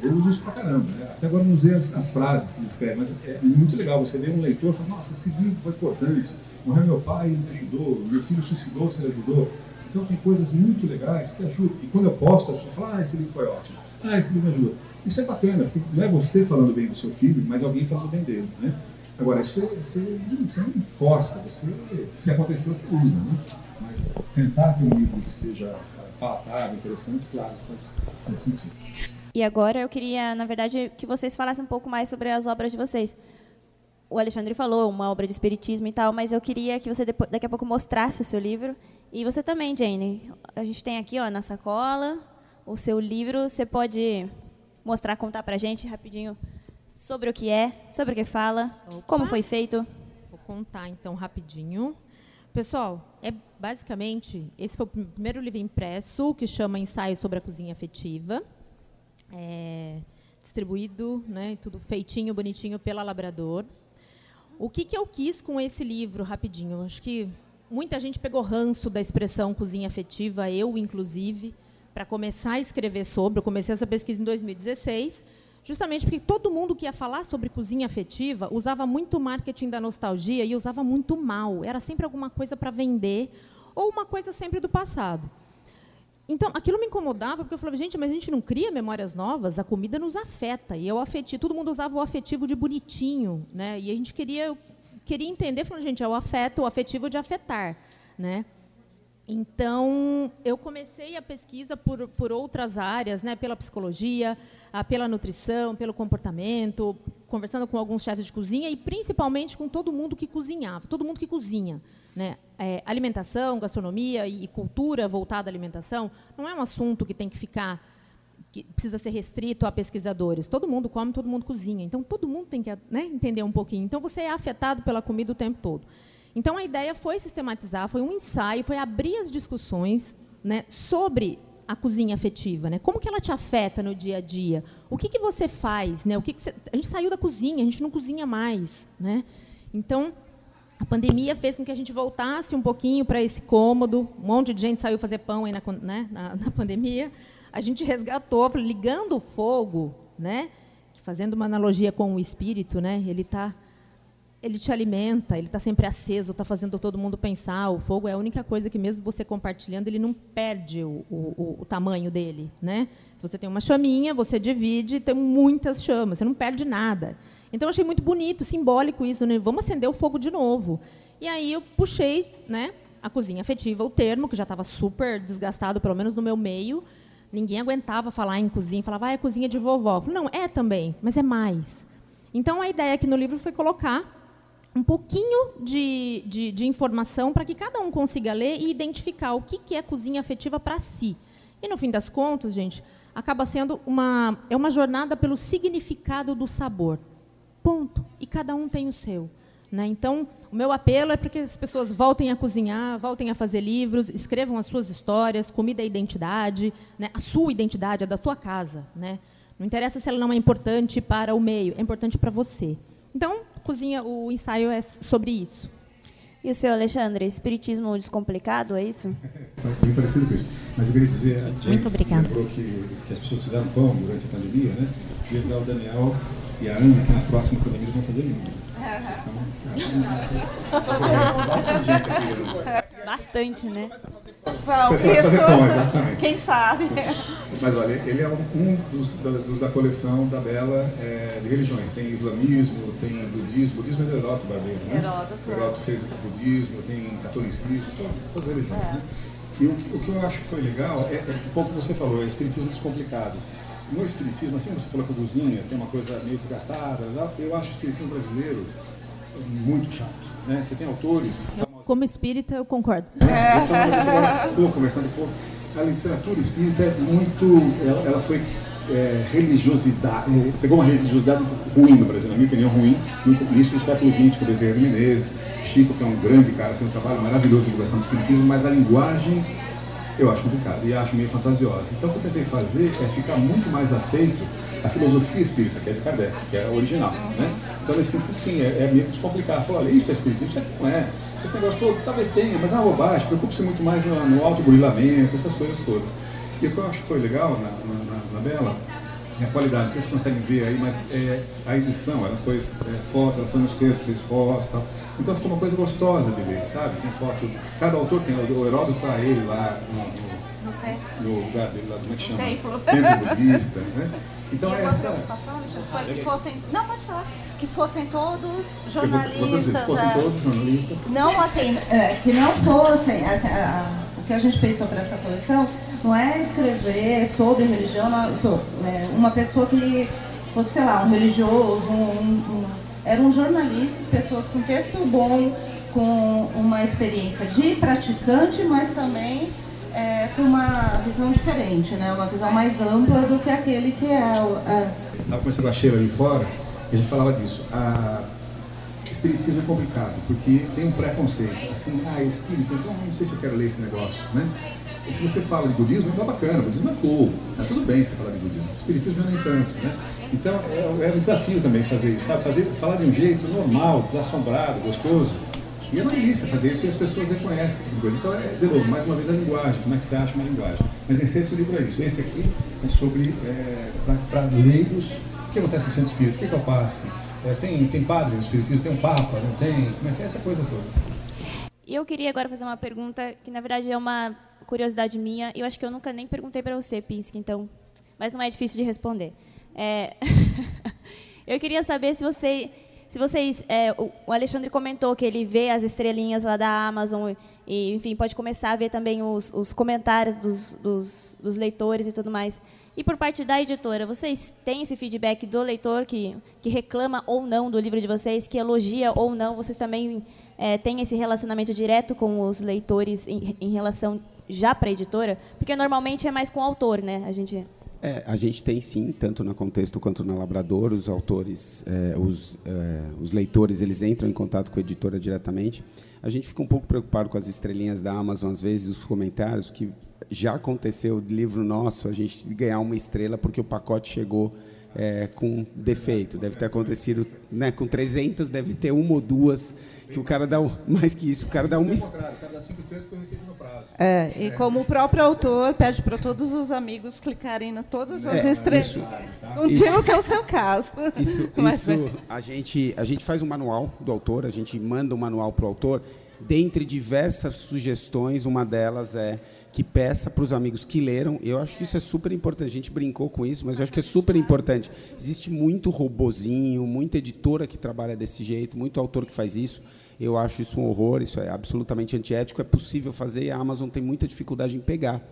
Eu uso isso pra caramba. Né? Até agora não usei as, as frases que ele escreve, mas é muito legal você ver um leitor e falar: nossa, esse livro foi importante. Morreu meu pai, ele me ajudou. Meu filho suicidou, você ajudou. Então tem coisas muito legais que ajudam. E quando eu posto, a pessoa fala: ah, esse livro foi ótimo. Ah, esse livro me ajudou. Isso é bacana, porque não é você falando bem do seu filho, mas alguém falando bem dele. Né? Agora, isso você, você não força, você, se acontecer, você usa, né? Mas tentar ter um livro que seja palatável, interessante, claro, faz, faz sentido. E agora eu queria, na verdade, que vocês falassem um pouco mais sobre as obras de vocês. O Alexandre falou uma obra de espiritismo e tal, mas eu queria que você depois, daqui a pouco mostrasse o seu livro E você também, Jane. A gente tem aqui, ó, na sacola, o seu livro. Você pode mostrar, contar para a gente rapidinho sobre o que é, sobre o que fala, Opa. como foi feito? Vou contar então rapidinho. Pessoal, é basicamente esse foi o primeiro livro impresso que chama Ensaio sobre a Cozinha Afetiva. É, distribuído, né, tudo feitinho, bonitinho pela Labrador. O que, que eu quis com esse livro, rapidinho? Acho que muita gente pegou ranço da expressão cozinha afetiva, eu inclusive, para começar a escrever sobre. Eu comecei essa pesquisa em 2016, justamente porque todo mundo que ia falar sobre cozinha afetiva usava muito marketing da nostalgia e usava muito mal. Era sempre alguma coisa para vender ou uma coisa sempre do passado. Então, aquilo me incomodava, porque eu falava, gente, mas a gente não cria memórias novas, a comida nos afeta. E eu afetivo, todo mundo usava o afetivo de bonitinho, né? E a gente queria, queria entender, falando, gente, é o afeto, o afetivo de afetar, né? Então, eu comecei a pesquisa por, por outras áreas, né, pela psicologia, pela nutrição, pelo comportamento, conversando com alguns chefes de cozinha e principalmente com todo mundo que cozinhava, todo mundo que cozinha. Né? É, alimentação, gastronomia e cultura voltada à alimentação não é um assunto que tem que ficar que precisa ser restrito a pesquisadores. Todo mundo come, todo mundo cozinha. Então, todo mundo tem que né, entender um pouquinho. Então, você é afetado pela comida o tempo todo. Então, a ideia foi sistematizar, foi um ensaio, foi abrir as discussões né, sobre a cozinha afetiva, né? Como que ela te afeta no dia a dia? O que, que você faz, né? O que, que você... a gente saiu da cozinha, a gente não cozinha mais, né? Então a pandemia fez com que a gente voltasse um pouquinho para esse cômodo. Um monte de gente saiu fazer pão aí na, né, na, [laughs] na pandemia. A gente resgatou, ligando o fogo, né? Fazendo uma analogia com o espírito, né? Ele está ele te alimenta, ele está sempre aceso, está fazendo todo mundo pensar. O fogo é a única coisa que, mesmo você compartilhando, ele não perde o, o, o tamanho dele. Né? Se você tem uma chaminha, você divide, tem muitas chamas, você não perde nada. Então, eu achei muito bonito, simbólico isso. Né? Vamos acender o fogo de novo. E aí eu puxei né, a cozinha afetiva, o termo, que já estava super desgastado, pelo menos no meu meio. Ninguém aguentava falar em cozinha, falava, ah, é cozinha de vovó. Falei, não, é também, mas é mais. Então, a ideia aqui no livro foi colocar um pouquinho de, de, de informação para que cada um consiga ler e identificar o que, que é cozinha afetiva para si. E, no fim das contas, gente, acaba sendo uma, é uma jornada pelo significado do sabor. Ponto. E cada um tem o seu. Né? Então, o meu apelo é para que as pessoas voltem a cozinhar, voltem a fazer livros, escrevam as suas histórias, comida é identidade, né? a sua identidade, a da sua casa. Né? Não interessa se ela não é importante para o meio, é importante para você. Então, cozinha, o ensaio é sobre isso. E o seu Alexandre, espiritismo descomplicado, é isso? Bem parecido com isso. Mas eu queria dizer, a Jane Muito obrigada. lembrou que, que as pessoas fizeram pão durante a pandemia, né? Queria dizer ao Daniel e a Ana que na próxima pandemia eles vão fazer livro. [laughs] Vocês estão... Bastante, né? Vamos, isso, fazer pão, exatamente. Quem sabe? Mas olha, ele é um dos da, dos da coleção da Bela é, de religiões. Tem islamismo, tem budismo. Budismo é do Heródoto Barbeiro, né? Heródoto. Heródoto fez budismo, tem catolicismo, todas as religiões. É. Né? E o, o, que eu acho que foi legal é, é um pouco que você falou, é espiritismo descomplicado. No espiritismo, assim você falou que a cozinha tem uma coisa meio desgastada, eu acho o espiritismo brasileiro muito chato. Né? Você tem autores como espírita, eu concordo. É, estou conversando um pouco. A literatura espírita é muito. Ela, ela foi é, religiosidade. É, pegou uma religiosidade ruim no Brasil, na minha opinião, ruim, no início do século XX, com o Bezerra de Menezes, Chico, que é um grande cara, fez um trabalho maravilhoso de divulgação do espiritismo, mas a linguagem eu acho complicado e acho meio fantasiosa. Então, o que eu tentei fazer é ficar muito mais afeito à filosofia espírita, que é de Kardec, que é a original. Né? Então, nesse sentido, sim, é, é meio descomplicado. Falar, olha, isso é espiritismo, isso aqui não é. Esse negócio todo talvez tenha, mas é uma bobagem, preocupe-se muito mais no, no autoburilamento, essas coisas todas. E o que eu acho que foi legal na, na, na Bela é a qualidade, vocês conseguem ver aí, mas é, a edição, ela fez é, fotos, ela foi no centro, fez fotos e tal. Então ficou uma coisa gostosa de ver, sabe? Tem foto, cada autor tem, o Heródoto está ele lá no, no, no, lugar dele lá, como é que chama? Templo budista, né? Então e essa. Foi que fossem. Não, pode falar. Que fossem todos jornalistas. Dizer, que fossem é, todos jornalistas. Não, assim, é, que não fossem. Assim, a, a, o que a gente pensou para essa coleção não é escrever sobre religião, não, sobre, é, uma pessoa que fosse, sei lá, um religioso, um, um, eram jornalistas, pessoas com texto bom, com uma experiência de praticante, mas também é, com uma visão diferente, né? uma visão mais ampla do que aquele que é. o- é Estava conversando a Sheila ali fora e a gente falava disso. A... Espiritismo é complicado, porque tem um preconceito. Assim, ah, espírito, então não sei se eu quero ler esse negócio. Né? E se você fala de budismo, é bacana, budismo é cool. Tá tudo bem você falar de budismo. Espiritismo nem tanto. Né? Então é, é um desafio também fazer isso, sabe? Fazer, falar de um jeito normal, desassombrado, gostoso. E é uma delícia fazer isso e as pessoas reconhecem esse tipo coisa. Então, é, de novo, mais uma vez a linguagem, como é que você acha uma linguagem. Mas em essência o livro é isso. Esse aqui é sobre, é, para leigos, o que acontece no centro espírita, o que é o passe. É, tem, tem padre no espiritismo, tem um papa, não tem? Como é que é essa coisa toda? E eu queria agora fazer uma pergunta que, na verdade, é uma curiosidade minha. Eu acho que eu nunca nem perguntei para você, Pinsky, então... Mas não é difícil de responder. É... [laughs] eu queria saber se você... Se vocês, é, o Alexandre comentou que ele vê as estrelinhas lá da Amazon e, enfim, pode começar a ver também os, os comentários dos, dos, dos leitores e tudo mais. E por parte da editora, vocês têm esse feedback do leitor que, que reclama ou não do livro de vocês, que elogia ou não? Vocês também é, têm esse relacionamento direto com os leitores em, em relação já para a editora? Porque normalmente é mais com o autor, né? A gente É, a gente tem sim, tanto na Contexto quanto na Labrador, os autores, é, os, é, os leitores, eles entram em contato com a editora diretamente. A gente fica um pouco preocupado com as estrelinhas da Amazon, às vezes, os comentários, que já aconteceu de livro nosso, a gente ganhar uma estrela porque o pacote chegou é, com defeito. Deve ter acontecido, né, com 300, deve ter uma ou duas que o cara dá, um- mais que isso, o cara dá uma cada cinco estrelas que eu recebo no prazo. É, e como o próprio autor pede para todos os amigos clicarem nas todas as É, estrelas. isso. Não digo que é o seu caso. [laughs] Isso, [laughs] Mas é. isso a, gente, a gente faz um manual do autor, a gente manda um manual para o autor. Dentre diversas sugestões, uma delas é que peça para os amigos que leram. Eu acho que isso é super importante. A gente brincou com isso, mas eu acho que é super importante. Existe muito robozinho, muita editora que trabalha desse jeito, muito autor que faz isso. Eu acho isso um horror, isso é absolutamente antiético. É possível fazer e a Amazon tem muita dificuldade em pegar.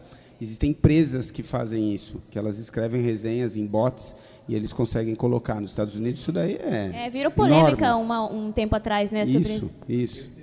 Existem empresas que fazem isso, que elas escrevem resenhas em bots e eles conseguem colocar. Nos Estados Unidos isso daí é. É, virou polêmica uma- um tempo atrás, né, sobre isso. Isso, isso.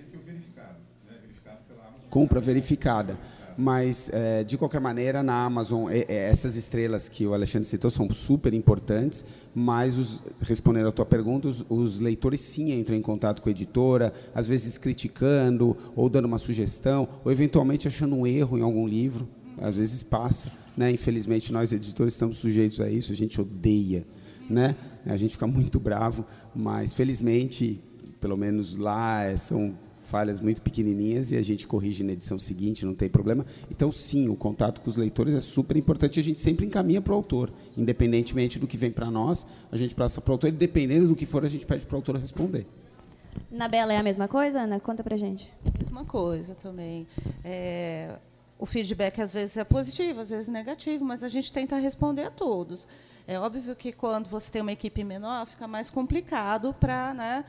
Compra verificada. Mas, é, de qualquer maneira, na Amazon, é, é, essas estrelas que o Alexandre citou são super importantes, mas, os, respondendo à tua pergunta, os, os leitores sim entram em contato com a editora, às vezes criticando, ou dando uma sugestão, ou eventualmente achando um erro em algum livro. Às vezes passa. Né? Infelizmente, nós, editores, estamos sujeitos a isso, a gente odeia. Né? A gente fica muito bravo, mas, felizmente, pelo menos lá, é, são falhas muito pequenininhas e a gente corrige na edição seguinte, não tem problema. Então, sim, o contato com os leitores é super importante. e A gente sempre encaminha para o autor, independentemente do que vem para nós, a gente passa para o autor e dependendo do que for, a gente pede para o autor responder. Na Bela é a mesma coisa, Ana? Conta pra gente. Mesma coisa também. É, o feedback às vezes é positivo, às vezes negativo, mas a gente tenta responder a todos. É óbvio que quando você tem uma equipe menor, fica mais complicado para. Né,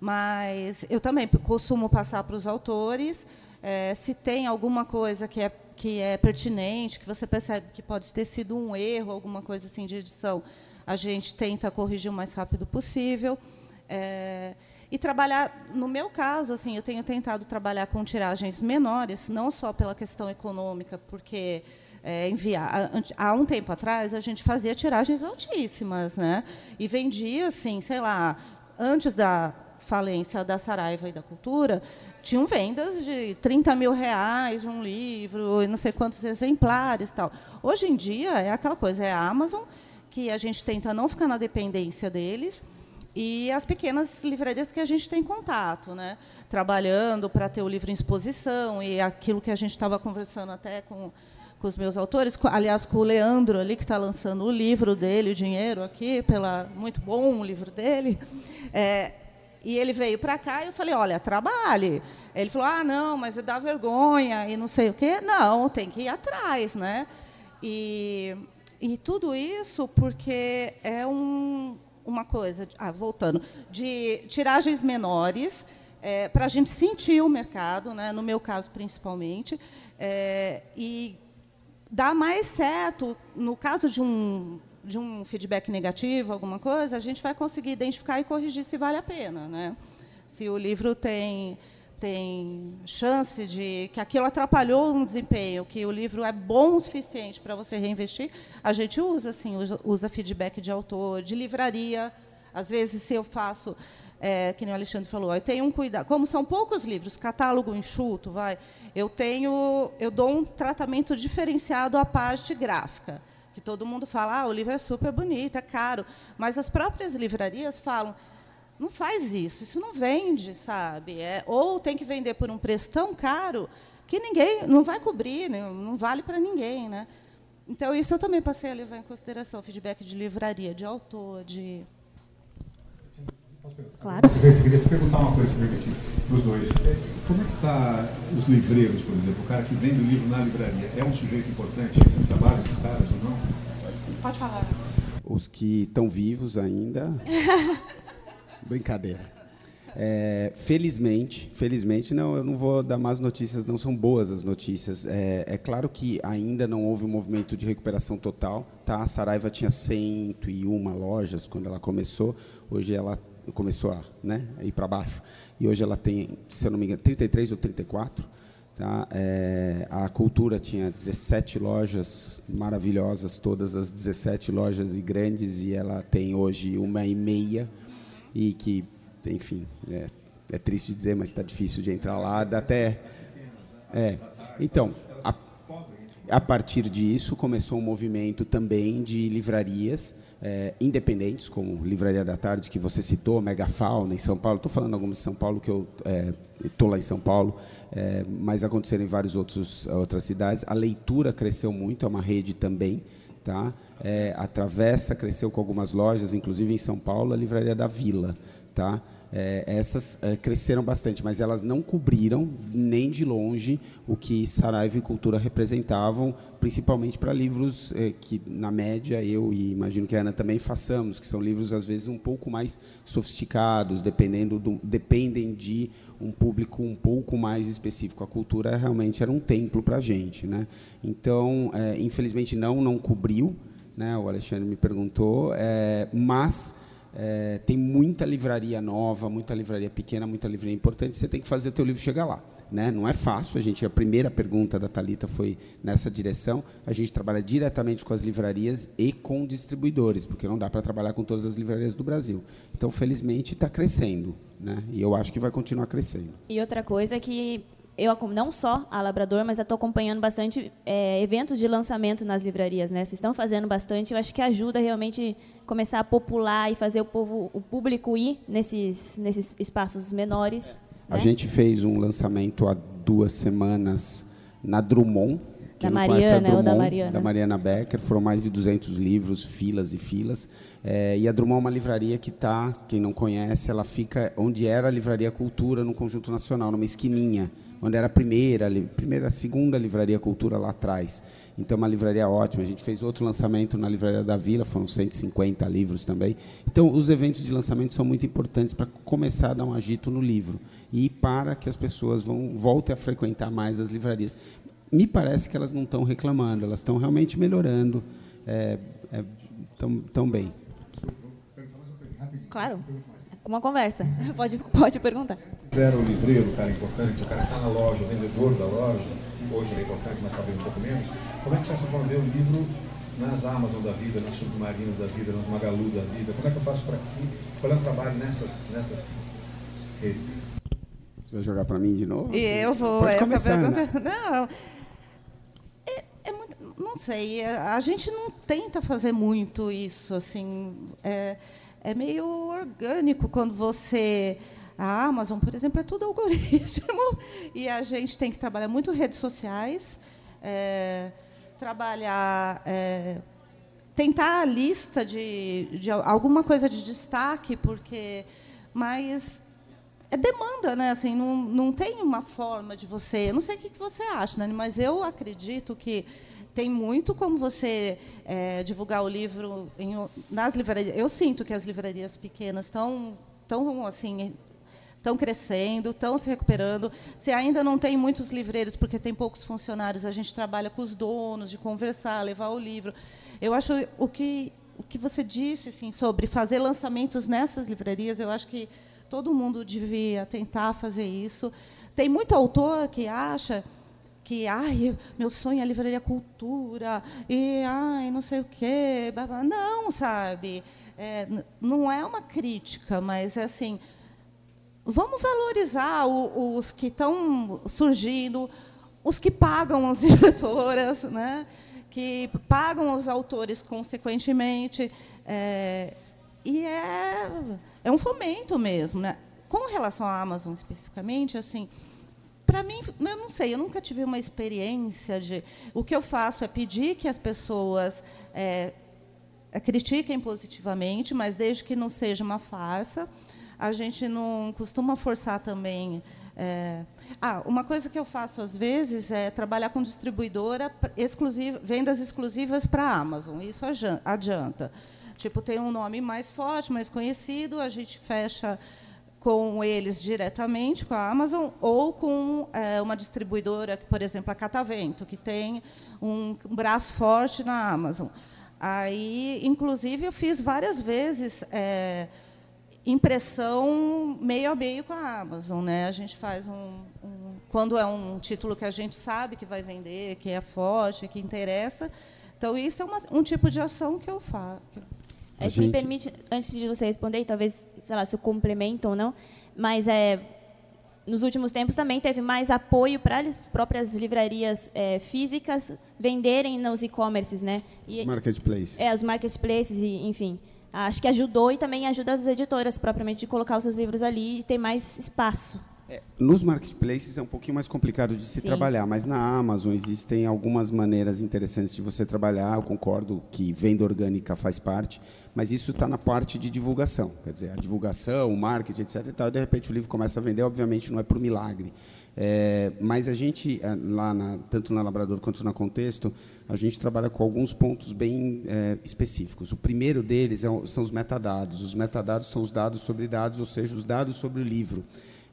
mas eu também costumo passar para os autores é, se tem alguma coisa que é, que é pertinente, que você percebe que pode ter sido um erro, alguma coisa assim de edição, a gente tenta corrigir o mais rápido possível. É, e trabalhar, no meu caso, assim, eu tenho tentado trabalhar com tiragens menores, não só pela questão econômica, porque é, enviar há um tempo atrás a gente fazia tiragens altíssimas, né? E vendia, assim, sei lá, antes da falência da Saraiva e da Cultura, tinham vendas de 30 mil reais um livro, e não sei quantos exemplares tal. Hoje em dia é aquela coisa, é a Amazon que a gente tenta não ficar na dependência deles e as pequenas livrarias que a gente tem contato, né? trabalhando para ter o livro em exposição e aquilo que a gente estava conversando até com, com os meus autores, aliás, com o Leandro ali, que está lançando o livro dele, o Dinheiro, aqui, pela muito bom o livro dele. É, e ele veio para cá e eu falei, olha, trabalhe. Ele falou, ah, não, mas dá vergonha e não sei o quê. Não, tem que ir atrás. Né? E, e tudo isso porque é um, uma coisa, ah, voltando, de tiragens menores, é, para a gente sentir o mercado, né, no meu caso principalmente, é, e dar mais certo, no caso de um, de um feedback negativo, alguma coisa, a gente vai conseguir identificar e corrigir se vale a pena. Né? Se o livro tem tem chance de que aquilo atrapalhou um desempenho, que o livro é bom o suficiente para você reinvestir, a gente usa usa, usa feedback de autor, de livraria. Às vezes, se eu faço é, que nem o Alexandre falou, eu tenho um cuidado. Como são poucos livros, catálogo enxuto, vai, eu tenho, eu dou um tratamento diferenciado à parte gráfica, que todo mundo fala, ah, o livro é super bonito, é caro, mas as próprias livrarias falam, não faz isso, isso não vende, sabe? É, ou tem que vender por um preço tão caro que ninguém não vai cobrir, não, não vale para ninguém, né? Então isso eu também passei a levar em consideração, feedback de livraria, de autor, de Claro. Eu queria te perguntar uma coisa, para os dois. É, como é que está os livreiros, por exemplo? O cara que vende o livro na livraria, é um sujeito importante nesses trabalhos, esses caras, ou não? Pode falar. Os que estão vivos ainda. [laughs] Brincadeira. É, felizmente, felizmente, não, eu não vou dar más notícias, não são boas as notícias. É, é, claro que ainda não houve um movimento de recuperação total. Tá? A Saraiva tinha 101 lojas quando ela começou, hoje ela começou a, né, a ir para baixo. E hoje ela tem, se eu não me engano, 33 ou 34. Tá? É, a Cultura tinha 17 lojas maravilhosas, todas as 17 lojas e grandes, e ela tem hoje uma e meia, e que, enfim, é, é triste dizer, mas está difícil de entrar lá, dá até... É, então, a, a partir disso, começou um movimento também de livrarias, é, independentes, como Livraria da Tarde, que você citou, Megafauna em São Paulo. Estou falando alguns de São Paulo, que eu estou é, lá em São Paulo, é, mas aconteceram em várias outras cidades. A leitura cresceu muito, é uma rede também. Tá? É, a Travessa cresceu com algumas lojas, inclusive em São Paulo, a Livraria da Vila. Tá? É, essas é, cresceram bastante, mas elas não cobriram nem de longe o que Saraiva e Cultura representavam, principalmente para livros é, que, na média, eu e imagino que a Ana também façamos, que são livros, às vezes, um pouco mais sofisticados, dependendo do, dependem de um público um pouco mais específico. A cultura realmente era um templo para a gente. Né? Então, é, infelizmente, não, não cobriu, né? o Alexandre me perguntou, é, mas é, tem muita livraria nova, muita livraria pequena, muita livraria importante. Você tem que fazer o teu livro chegar lá. Né? Não é fácil. A gente a primeira pergunta da Talita foi nessa direção. A gente trabalha diretamente com as livrarias e com distribuidores, porque não dá para trabalhar com todas as livrarias do Brasil. Então, felizmente, está crescendo, né? E eu acho que vai continuar crescendo. E outra coisa é que eu não só a Labrador, mas estou acompanhando bastante é, eventos de lançamento nas livrarias, né? Vocês estão fazendo bastante, eu acho que ajuda realmente começar a popular e fazer o povo, o público ir nesses nesses espaços menores. A né? gente fez um lançamento há duas semanas na Drummond, que da Mariana, Drummond, da Mariana. Da Mariana Becker, foram mais de 200 livros, filas e filas. É, e a Drummond é uma livraria que está, quem não conhece, ela fica onde era a Livraria Cultura no Conjunto Nacional, numa esquininha onde era a primeira, primeira, segunda livraria Cultura lá atrás. Então, uma livraria ótima. A gente fez outro lançamento na Livraria da Vila, foram 150 livros também. Então, os eventos de lançamento são muito importantes para começar a dar um agito no livro e para que as pessoas vão, voltem a frequentar mais as livrarias. Me parece que elas não estão reclamando, elas estão realmente melhorando é, é, tão, tão bem. Claro uma conversa. [laughs] Pode, pode perguntar. Zero o livreiro, o cara importante, o cara que está na loja, o vendedor da loja, hoje ele é importante, mas talvez um pouco menos. Como é que faz para ver o livro nas Amazon da vida, nas Submarino da vida, nos Magalu da vida? Como é que eu faço para aqui? Qual é o trabalho nessas, nessas redes? Você vai jogar para mim de novo? E eu vou. Pode começar, pergunta... Né? [laughs] Não. É, é muito, não sei. A gente não tenta fazer muito isso, assim. É, é meio orgânico quando você. A Amazon, por exemplo, é tudo [laughs] algoritmo. E a gente tem que trabalhar muito redes sociais, é, trabalhar. É, tentar a lista de, de alguma coisa de destaque, porque. Mas é demanda, né? Assim, não, não tem uma forma de você. Eu não sei o que você acha, Nani, mas eu acredito que tem muito como você é, divulgar o livro em, nas livrarias. Eu sinto que as livrarias pequenas estão tão assim estão crescendo, estão se recuperando. Se ainda não tem muitos livreiros, porque tem poucos funcionários, a gente trabalha com os donos, de conversar, levar o livro. Eu acho o que o que você disse assim, sobre fazer lançamentos nessas livrarias, eu acho que todo mundo devia tentar fazer isso tem muito autor que acha que ai, meu sonho é a livraria cultura e ai, não sei o quê. Não, sabe? É, não é uma crítica, mas é assim, vamos valorizar o, os que estão surgindo, os que pagam as [laughs] diretoras, né? que pagam os autores consequentemente. É, e é, é um fomento mesmo. Né? Com relação à Amazon especificamente, assim, para mim, eu não sei, eu nunca tive uma experiência de. O que eu faço é pedir que as pessoas é, critiquem positivamente, mas desde que não seja uma farsa. A gente não costuma forçar também. É... Ah, uma coisa que eu faço às vezes é trabalhar com distribuidora exclusiva, vendas exclusivas para a Amazon. Isso adianta. Tipo, tem um nome mais forte, mais conhecido, a gente fecha com eles diretamente, com a Amazon, ou com é, uma distribuidora, por exemplo, a Catavento, que tem um braço forte na Amazon. Aí, inclusive, eu fiz várias vezes é, impressão meio a meio com a Amazon. Né? A gente faz um, um, Quando é um título que a gente sabe que vai vender, que é forte, que interessa. Então, isso é uma, um tipo de ação que eu faço. É, se gente... me permite, antes de você responder, talvez, sei lá, se eu complemento ou não, mas é, nos últimos tempos também teve mais apoio para as próprias livrarias é, físicas venderem nos e-commerces, né? E, os marketplaces. É, os marketplaces, e, enfim. Acho que ajudou e também ajuda as editoras propriamente de colocar os seus livros ali e ter mais espaço. É, nos marketplaces é um pouquinho mais complicado de se Sim. trabalhar, mas na Amazon existem algumas maneiras interessantes de você trabalhar. Eu concordo que venda orgânica faz parte, mas isso está na parte de divulgação. Quer dizer, a divulgação, o marketing, etc. E, tal, e de repente o livro começa a vender, obviamente não é por milagre. É, mas a gente, é, lá na, tanto na Labrador quanto na Contexto, a gente trabalha com alguns pontos bem é, específicos. O primeiro deles é, são os metadados. Os metadados são os dados sobre dados, ou seja, os dados sobre o livro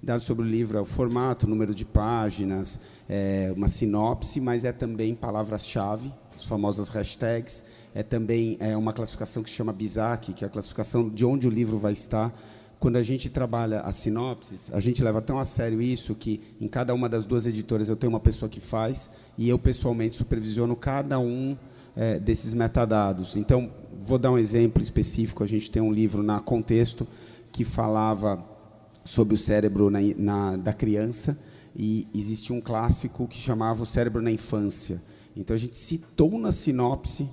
dados sobre o livro é o formato, número de páginas, é uma sinopse, mas é também palavras-chave, as famosas hashtags, é também é uma classificação que se chama BISAC, que é a classificação de onde o livro vai estar. Quando a gente trabalha as sinopses, a gente leva tão a sério isso que em cada uma das duas editoras eu tenho uma pessoa que faz e eu pessoalmente supervisiono cada um é, desses metadados. Então, vou dar um exemplo específico. A gente tem um livro na Contexto que falava sobre o cérebro na, na, da criança e existia um clássico que chamava o cérebro na infância. Então a gente citou na sinopse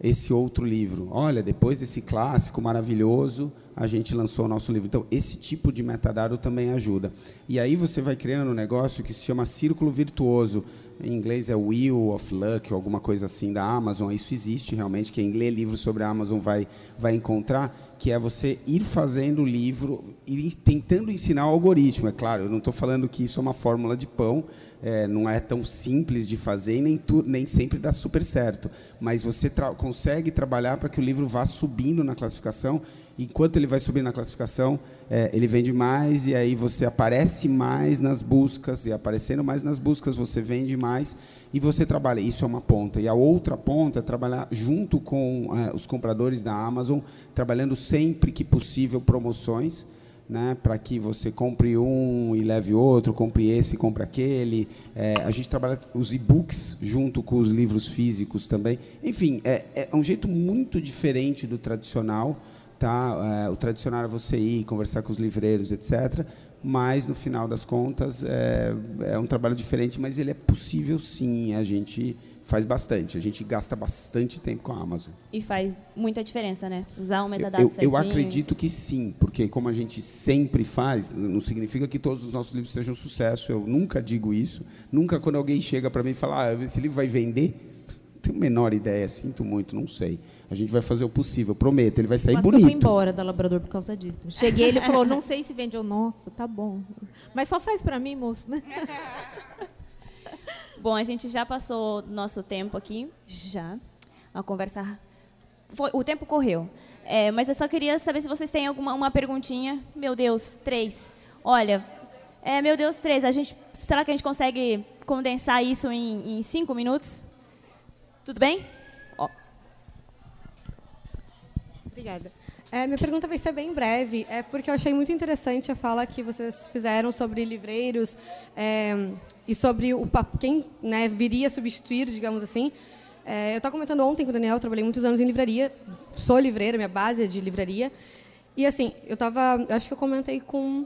esse outro livro. Olha, depois desse clássico maravilhoso, a gente lançou o nosso livro. Então, esse tipo de metadado também ajuda. E aí você vai criando um negócio que se chama círculo virtuoso. Em inglês é Wheel of Luck, ou alguma coisa assim da Amazon. Isso existe realmente. Quem lê livros sobre a Amazon vai, vai encontrar que é você ir fazendo o livro, ir tentando ensinar o algoritmo. É claro, eu não estou falando que isso é uma fórmula de pão, é, não é tão simples de fazer e nem, tu, nem sempre dá super certo. Mas você tra consegue trabalhar para que o livro vá subindo na classificação. Enquanto ele vai subir na classificação, é, ele vende mais e aí você aparece mais nas buscas e aparecendo mais nas buscas você vende mais e você trabalha. Isso é uma ponta. E a outra ponta é trabalhar junto com é, os compradores da Amazon, trabalhando sempre que possível promoções, né, para que você compre um e leve outro, compre esse e compre aquele. É, a gente trabalha os e-books junto com os livros físicos também. Enfim, é, é um jeito muito diferente do tradicional. Tá? É, o tradicional é você ir conversar com os livreiros, etc mas no final das contas é, é um trabalho diferente, mas ele é possível sim. A gente faz bastante, a gente gasta bastante tempo com a Amazon. E faz muita diferença, né? Usar um metadado eu, eu, eu acredito que sim, porque como a gente sempre faz, não significa que todos os nossos livros sejam um sucesso. Eu nunca digo isso. Nunca quando alguém chega para mim e fala, ah, esse livro vai vender, tenho a menor ideia, sinto muito, não sei. A gente vai fazer o possível, prometo, ele vai sair Mas bonito. Eu fui embora da Labrador por causa disso. Cheguei, ele falou, não sei se vende ou nossa, tá bom. Mas só faz para mim, moço, né? [laughs] Bom, a gente já passou nosso tempo aqui, já. Uma conversa. Foi, o tempo correu. É, mas eu só queria saber se vocês têm alguma uma perguntinha. Meu Deus, três. Olha, é, meu Deus, três. A gente, será que a gente consegue condensar isso em, em cinco minutos? Tudo bem? Obrigada. É, minha pergunta vai ser bem breve, é porque eu achei muito interessante a fala que vocês fizeram sobre livreiros é, e sobre o quem né, viria substituir, digamos assim. É, eu estava comentando ontem com o Daniel, trabalhei muitos anos em livraria, sou livreira, minha base é de livraria. E assim, eu estava, acho que eu comentei com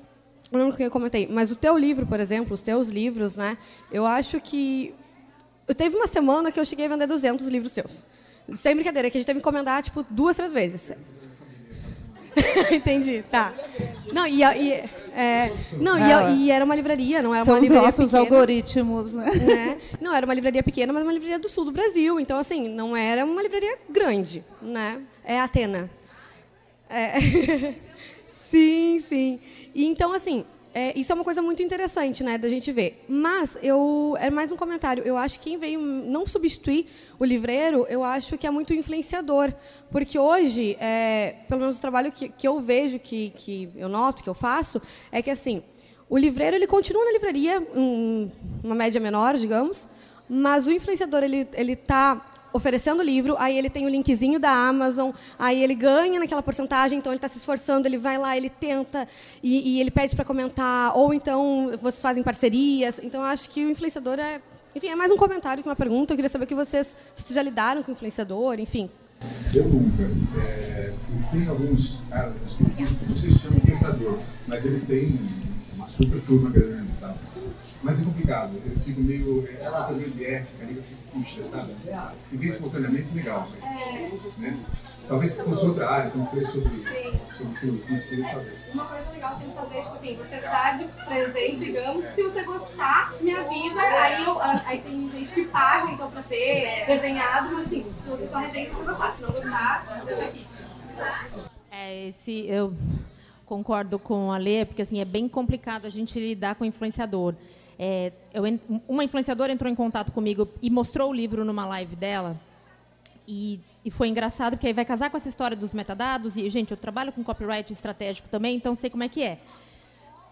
não lembro o que eu comentei, mas o teu livro, por exemplo, os teus livros, né? Eu acho que eu teve uma semana que eu cheguei a vender 200 livros teus. Sem brincadeira, que a gente teve que encomendar tipo duas, três vezes. [laughs] Entendi, tá. Não, e, e é, não, e, e, era uma livraria, não era São uma livraria nossos pequena, algoritmos, né? né? Não, era uma livraria pequena, mas uma livraria do sul do Brasil. Então, assim, não era uma livraria grande, né? É Atena. É. [laughs] sim, sim. E, então, assim, é, isso é uma coisa muito interessante, né, da gente ver. Mas eu é mais um comentário. Eu acho que quem veio não substituir o livreiro, eu acho que é muito influenciador, porque hoje, é, pelo menos o trabalho que, que eu vejo, que, que eu noto, que eu faço, é que assim, o livreiro ele continua na livraria, um, uma média menor, digamos, mas o influenciador ele ele está oferecendo o livro, aí ele tem o linkzinho da Amazon, aí ele ganha naquela porcentagem, então ele está se esforçando, ele vai lá, ele tenta e, e ele pede para comentar, ou então vocês fazem parcerias. Então, acho que o influenciador é, enfim, é mais um comentário que uma pergunta. Eu queria saber que vocês, se vocês já lidaram com o influenciador, enfim. Eu nunca. É, tem alguns caras específicos que vocês chamam de influenciador, mas eles têm uma super turma grande e tal. Mas é complicado, eu fico meio. É uma coisa meio de ética ali, eu fico sabe? Se vê espontaneamente, legal, mas. Né? Talvez se fosse outra área, se não escrever sobre, sobre filosofia, escrever talvez. Uma coisa legal sempre fazer, tipo assim, você tá de presente, digamos, se você gostar, me avisa, aí, eu, aí tem gente que paga, então, pra ser desenhado, mas assim, se você só se você gostar, se não gostar, deixa aqui. É, esse, eu concordo com a Lê, porque assim, é bem complicado a gente lidar com influenciador. É, eu, uma influenciadora entrou em contato comigo e mostrou o livro numa live dela. E, e, foi engraçado, porque aí vai casar com essa história dos metadados. E, gente, eu trabalho com copyright estratégico também, então sei como é que é.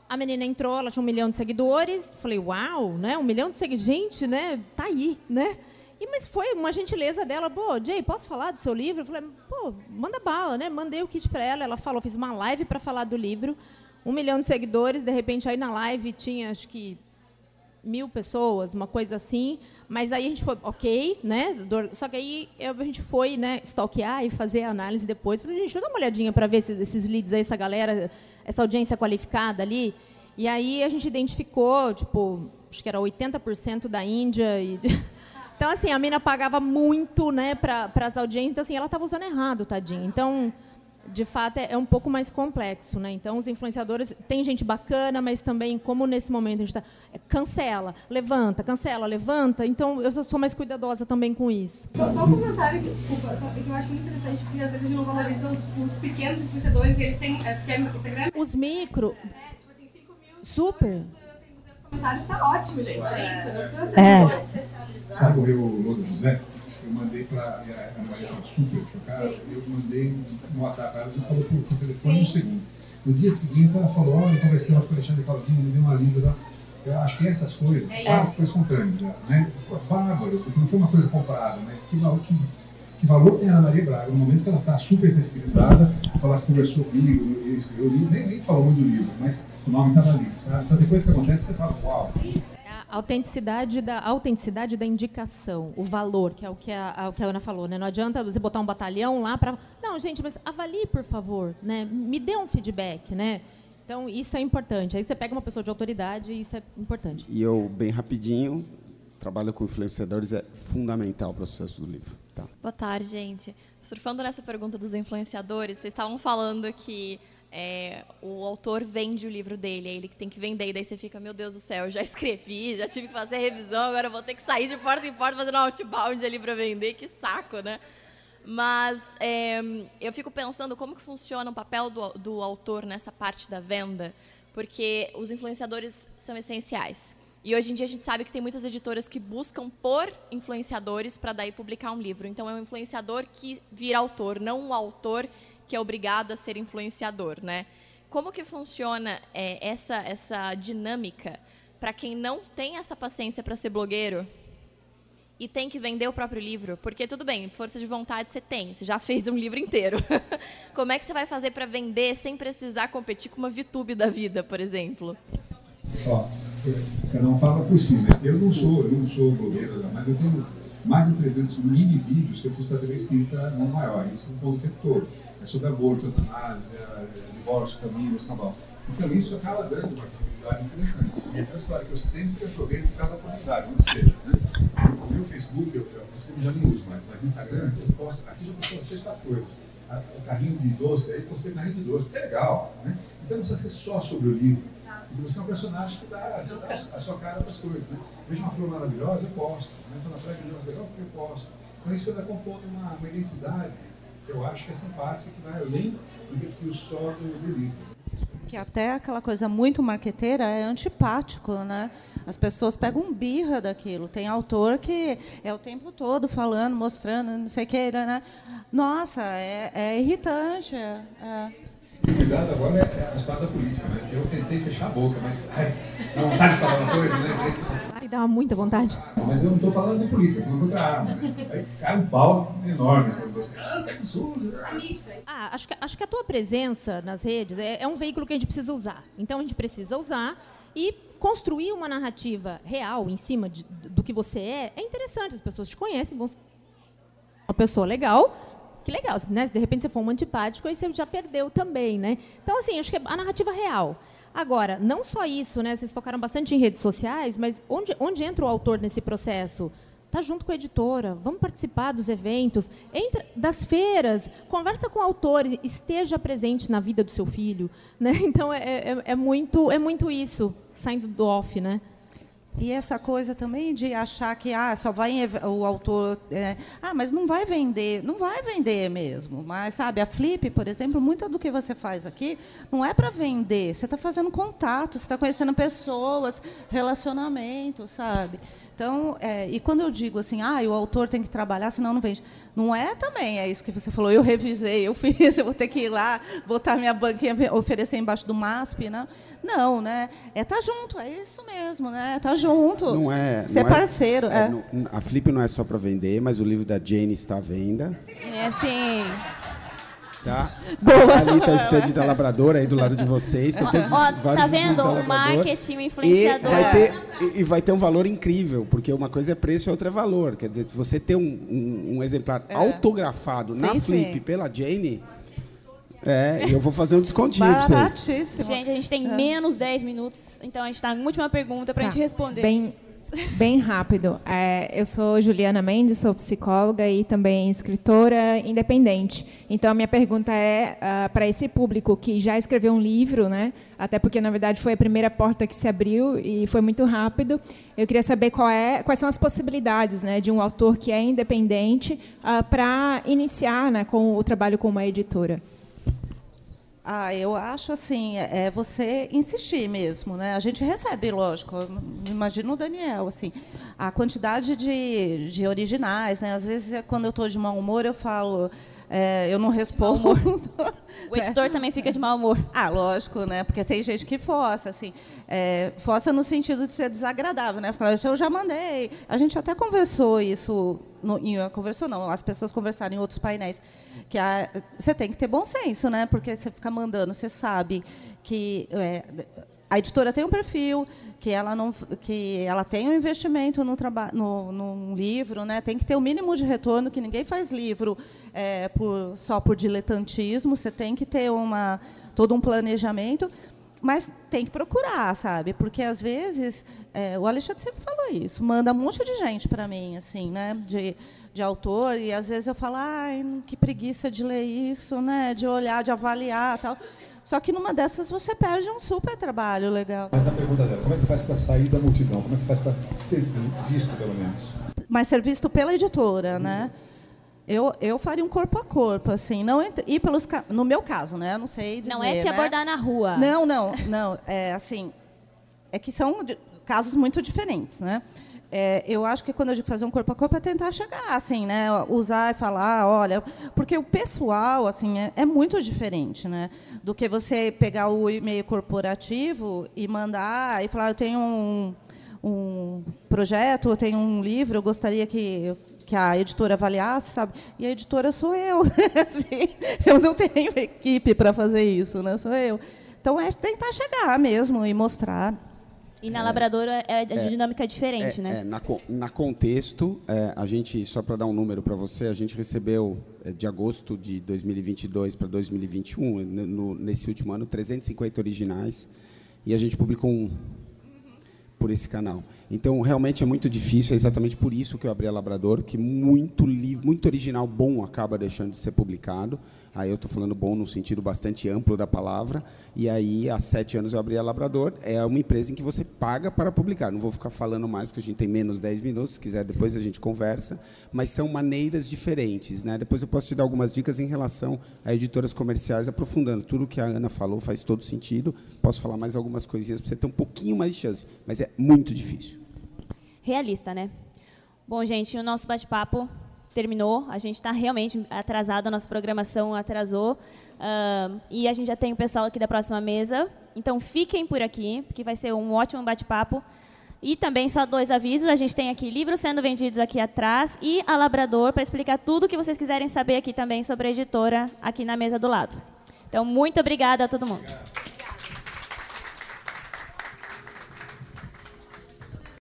A menina entrou, ela tinha um milhão de seguidores. Falei, uau, né? Um milhão de seguidores. Gente, né? Tá aí, né? E, mas foi uma gentileza dela. Pô, Jay, posso falar do seu livro? Eu falei, pô, manda bala, né? Mandei o kit para ela. Ela falou, fiz uma live para falar do livro. Um milhão de seguidores. De repente, aí na live tinha, acho que mil pessoas, uma coisa assim. Mas aí a gente foi, ok, né? Só que aí a gente foi, né, stalkear e fazer a análise depois. Falei, gente, deixa eu dar uma olhadinha para ver esses, esses leads aí, essa galera, essa audiência qualificada ali. E aí a gente identificou, tipo, acho que era 80% da Índia. E... [laughs] Então, assim, a mina pagava muito né, para as audiências, então, assim, ela estava usando errado, tadinha. Então, de fato é, é, um pouco mais complexo, né? Então os influenciadores tem gente bacana, mas também como nesse momento a gente está é, cancela, levanta, cancela, levanta. Então eu sou mais cuidadosa também com isso. Só, só um comentário, que, desculpa, que eu acho muito interessante porque às vezes a gente não valoriza os, os pequenos influenciadores e eles têm é, Instagram. Os micro. É, tipo assim, 5 mil. Super. Tem 200 comentários, está ótimo, gente. É isso. Não precisa ser é. Sabe o Lodo José? Eu mandei para a Maria estava super chocada, eu mandei um WhatsApp para ela, ela falou por, por telefone um segundo. No dia seguinte ela falou, olha, eu conversei lá com o Alexandre Claudinho, me deu uma linda. Eu acho que essas coisas, é claro que foi espontâneo, né? Bárbaro, porque não foi uma coisa comprada, mas que, que, que valor tem a Ana Maria Braga no momento que ela está super sensibilizada, falar que conversou comigo, eu o livro, nem, nem falou muito do livro, mas o nome estava ali, sabe? Então depois que acontece, você fala, uau. A autenticidade da autenticidade da indicação, o valor, que é o que a, o que a Ana falou, né? Não adianta você botar um batalhão lá para, não, gente, mas avalie por favor, né? Me dê um feedback, né? Então isso é importante. Aí você pega uma pessoa de autoridade e isso é importante. E eu bem rapidinho, trabalho com influenciadores é fundamental para o sucesso do livro. Tá? Boa tarde, gente. Surfando nessa pergunta dos influenciadores, vocês estavam falando que é, o autor vende o livro dele, é ele que tem que vender, e daí você fica, meu Deus do céu, eu já [laughs] escrevi, já tive que fazer revisão, agora vou ter que sair de porta em porta fazendo outbound ali para vender, que saco, né? Mas é, eu fico pensando como que funciona o papel do, do autor nessa parte da venda, porque os influenciadores são essenciais. E hoje em dia a gente sabe que tem muitas editoras que buscam por influenciadores para daí publicar um livro. Então é um influenciador que vira autor, não um autor que é obrigado a ser influenciador, né? Como que funciona é, essa essa dinâmica para quem não tem essa paciência para ser blogueiro e tem que vender o próprio livro? Porque tudo bem, força de vontade você tem, você já fez um livro inteiro. [laughs] Como é que você vai fazer para vender sem precisar competir com uma VTube da vida, por exemplo? Ó, um fala por né? Eu não sou, eu não sou blogueiro, mas eu tenho mais de 300 mini vídeos que eu fiz para a TV Espírita no maior, eles são o tempo todo. É sobre aborto, eutanásia, divórcio, família, escambau. Então isso acaba dando uma visibilidade interessante. E é história que eu sempre aproveito cada oportunidade, onde seja. Né? O meu Facebook, eu, eu já nem uso mais, mas Instagram, eu posto, aqui já postei três, quatro coisas. O carrinho de doce, aí postei carrinho de doce, que é legal. Né? Então não precisa ser só sobre o livro. E você é um personagem que dá, dá a sua cara para as coisas. Né? Vejo uma flor maravilhosa, eu posto. Estou né? na praia maravilhosa, legal, porque eu posto. Então isso vai compondo uma, uma identidade eu acho que é simpática, que vai além do perfil só do, do livro que até aquela coisa muito marqueteira é antipático, né? As pessoas pegam birra daquilo. Tem autor que é o tempo todo falando, mostrando, não sei o que, né? Nossa, é, é irritante. É, é. Cuidado agora é a história da política, né? Eu tentei fechar a boca, mas ai, dá vontade de falar uma coisa, né? Ai, dá muita vontade. Mas eu não estou falando de política, estou falando da arma. Né? Aí cai um pau enorme sobre você. Ah, que absurdo. Ah, acho que, acho que a tua presença nas redes é, é um veículo que a gente precisa usar. Então a gente precisa usar e construir uma narrativa real em cima de, do que você é. É interessante, as pessoas te conhecem, vão uma pessoa legal que legal, né? De repente você for um antipático, aí você já perdeu também, né? Então, assim, acho que é a narrativa real. Agora, não só isso, né? Vocês focaram bastante em redes sociais, mas onde, onde entra o autor nesse processo? Está junto com a editora, vamos participar dos eventos, entra das feiras, conversa com o autor, esteja presente na vida do seu filho. Né? [laughs] Então, é, é, é muito, é muito isso, saindo do off, né? E essa coisa também de achar que ah, só vai o autor. É, ah, mas não vai vender. Não vai vender mesmo. Mas, sabe, a Flip, por exemplo, muito do que você faz aqui não é para vender. Você está fazendo contato, você está conhecendo pessoas, relacionamento, sabe? Então, é, e quando eu digo assim, ah, o autor tem que trabalhar, senão não vende. Não é também, é isso que você falou, eu revisei, eu [laughs] fiz, eu vou ter que ir lá, botar minha banquinha, oferecer embaixo do MASP, não. Não, né? É estar tá junto, é isso mesmo, né? Tá junto. Não é. Ser não é- parceiro. É, é. Não, a Flip não é só para vender, mas o livro da Jane está à venda. É sim. Tá? Boa. Ali está o stand da Labrador aí do lado de vocês. Tem todos Ó, tá vendo? O marketing, o influenciador. E vai, ter, e vai ter um valor incrível, porque uma coisa é preço e outra é valor. Quer dizer, se você ter um, um, um exemplar é. autografado sim, na Flip sim. pela Jane, é, eu vou fazer um descontinho para vocês. Gente, a gente tem é. menos 10 minutos, então a gente está na última pergunta para a tá. gente responder. Bem, [laughs] Bem rápido. É, eu sou Juliana Mendes, sou psicóloga e também escritora independente. Então, a minha pergunta é uh, para esse público que já escreveu um livro, né? até porque, na verdade, foi a primeira porta que se abriu e foi muito rápido. Eu queria saber é, quais são as possibilidades né, de um autor que é independente uh, para iniciar né, com o trabalho com uma editora. Ah, eu acho assim, é, você insistir mesmo, né? A gente recebe, lógico. Imagina o Daniel, assim, a quantidade de, de originais, né? Às vezes, quando eu estou de mau humor, eu falo, é, eu não respondo. [laughs] o editor é. também fica de mau humor. Ah, lógico, né? Porque tem gente que força, assim, é, força no sentido de ser desagradável, né? Fala, eu já mandei. A gente até conversou isso, no, em, conversou não, as pessoas conversaram em outros painéis que a, você tem que ter bom senso, né? Porque você fica mandando, você sabe que é, a editora tem um perfil, que ela não, que ela tem um investimento no trabalho, no, num livro, né? Tem que ter o um mínimo de retorno, que ninguém faz livro é, por, só por diletantismo. Você tem que ter uma todo um planejamento mas tem que procurar, sabe? Porque às vezes é, o Alexandre sempre falou isso, manda um monte de gente para mim, assim, né? De, de autor e às vezes eu falo, ai, que preguiça de ler isso, né? De olhar, de avaliar, tal. Só que numa dessas você perde um super trabalho legal. Mas na pergunta dela, como é que faz para sair da multidão? Como é que faz para ser visto, pelo menos? Mas ser visto pela editora, hum. né? Eu, eu faria um corpo a corpo, assim, não ir pelos no meu caso, né? Não sei dizer. Não é te né? abordar na rua. Não, não, não. É assim, é que são casos muito diferentes, né? É, eu acho que quando eu digo fazer um corpo a corpo é tentar chegar, assim, né? Usar e falar, olha, porque o pessoal, assim, é, é muito diferente, né? Do que você pegar o e-mail corporativo e mandar e falar, eu tenho um um projeto, eu tenho um livro, eu gostaria que que a editora avaliasse, sabe? E a editora sou eu. [laughs] assim, eu não tenho equipe para fazer isso, né? Sou eu. Então é tentar chegar mesmo e mostrar. E na Labradora é, a dinâmica é diferente, é, né? É, na, na contexto, é, a gente, só para dar um número para você, a gente recebeu é, de agosto de 2022 para 2021, no, nesse último ano, 350 originais, e a gente publicou um por esse canal. Então, realmente é muito difícil, é exatamente por isso que eu abri a Labrador, que muito livro, muito original bom acaba deixando de ser publicado. Aí eu estou falando bom no sentido bastante amplo da palavra. E aí, há sete anos eu abri a Labrador. É uma empresa em que você paga para publicar. Não vou ficar falando mais, porque a gente tem menos dez minutos. Se quiser, depois a gente conversa. Mas são maneiras diferentes. Né? Depois eu posso te dar algumas dicas em relação a editoras comerciais, aprofundando. Tudo que a Ana falou faz todo sentido. Posso falar mais algumas coisinhas para você ter um pouquinho mais de chance. Mas é muito difícil realista, né? Bom, gente, o nosso bate-papo terminou. A gente está realmente atrasado, a nossa programação atrasou. Uh, e a gente já tem o pessoal aqui da próxima mesa. Então, fiquem por aqui, porque vai ser um ótimo bate-papo. E também só dois avisos. A gente tem aqui livros sendo vendidos aqui atrás e a Labrador para explicar tudo o que vocês quiserem saber aqui também sobre a editora aqui na mesa do lado. Então, muito obrigada a todo mundo.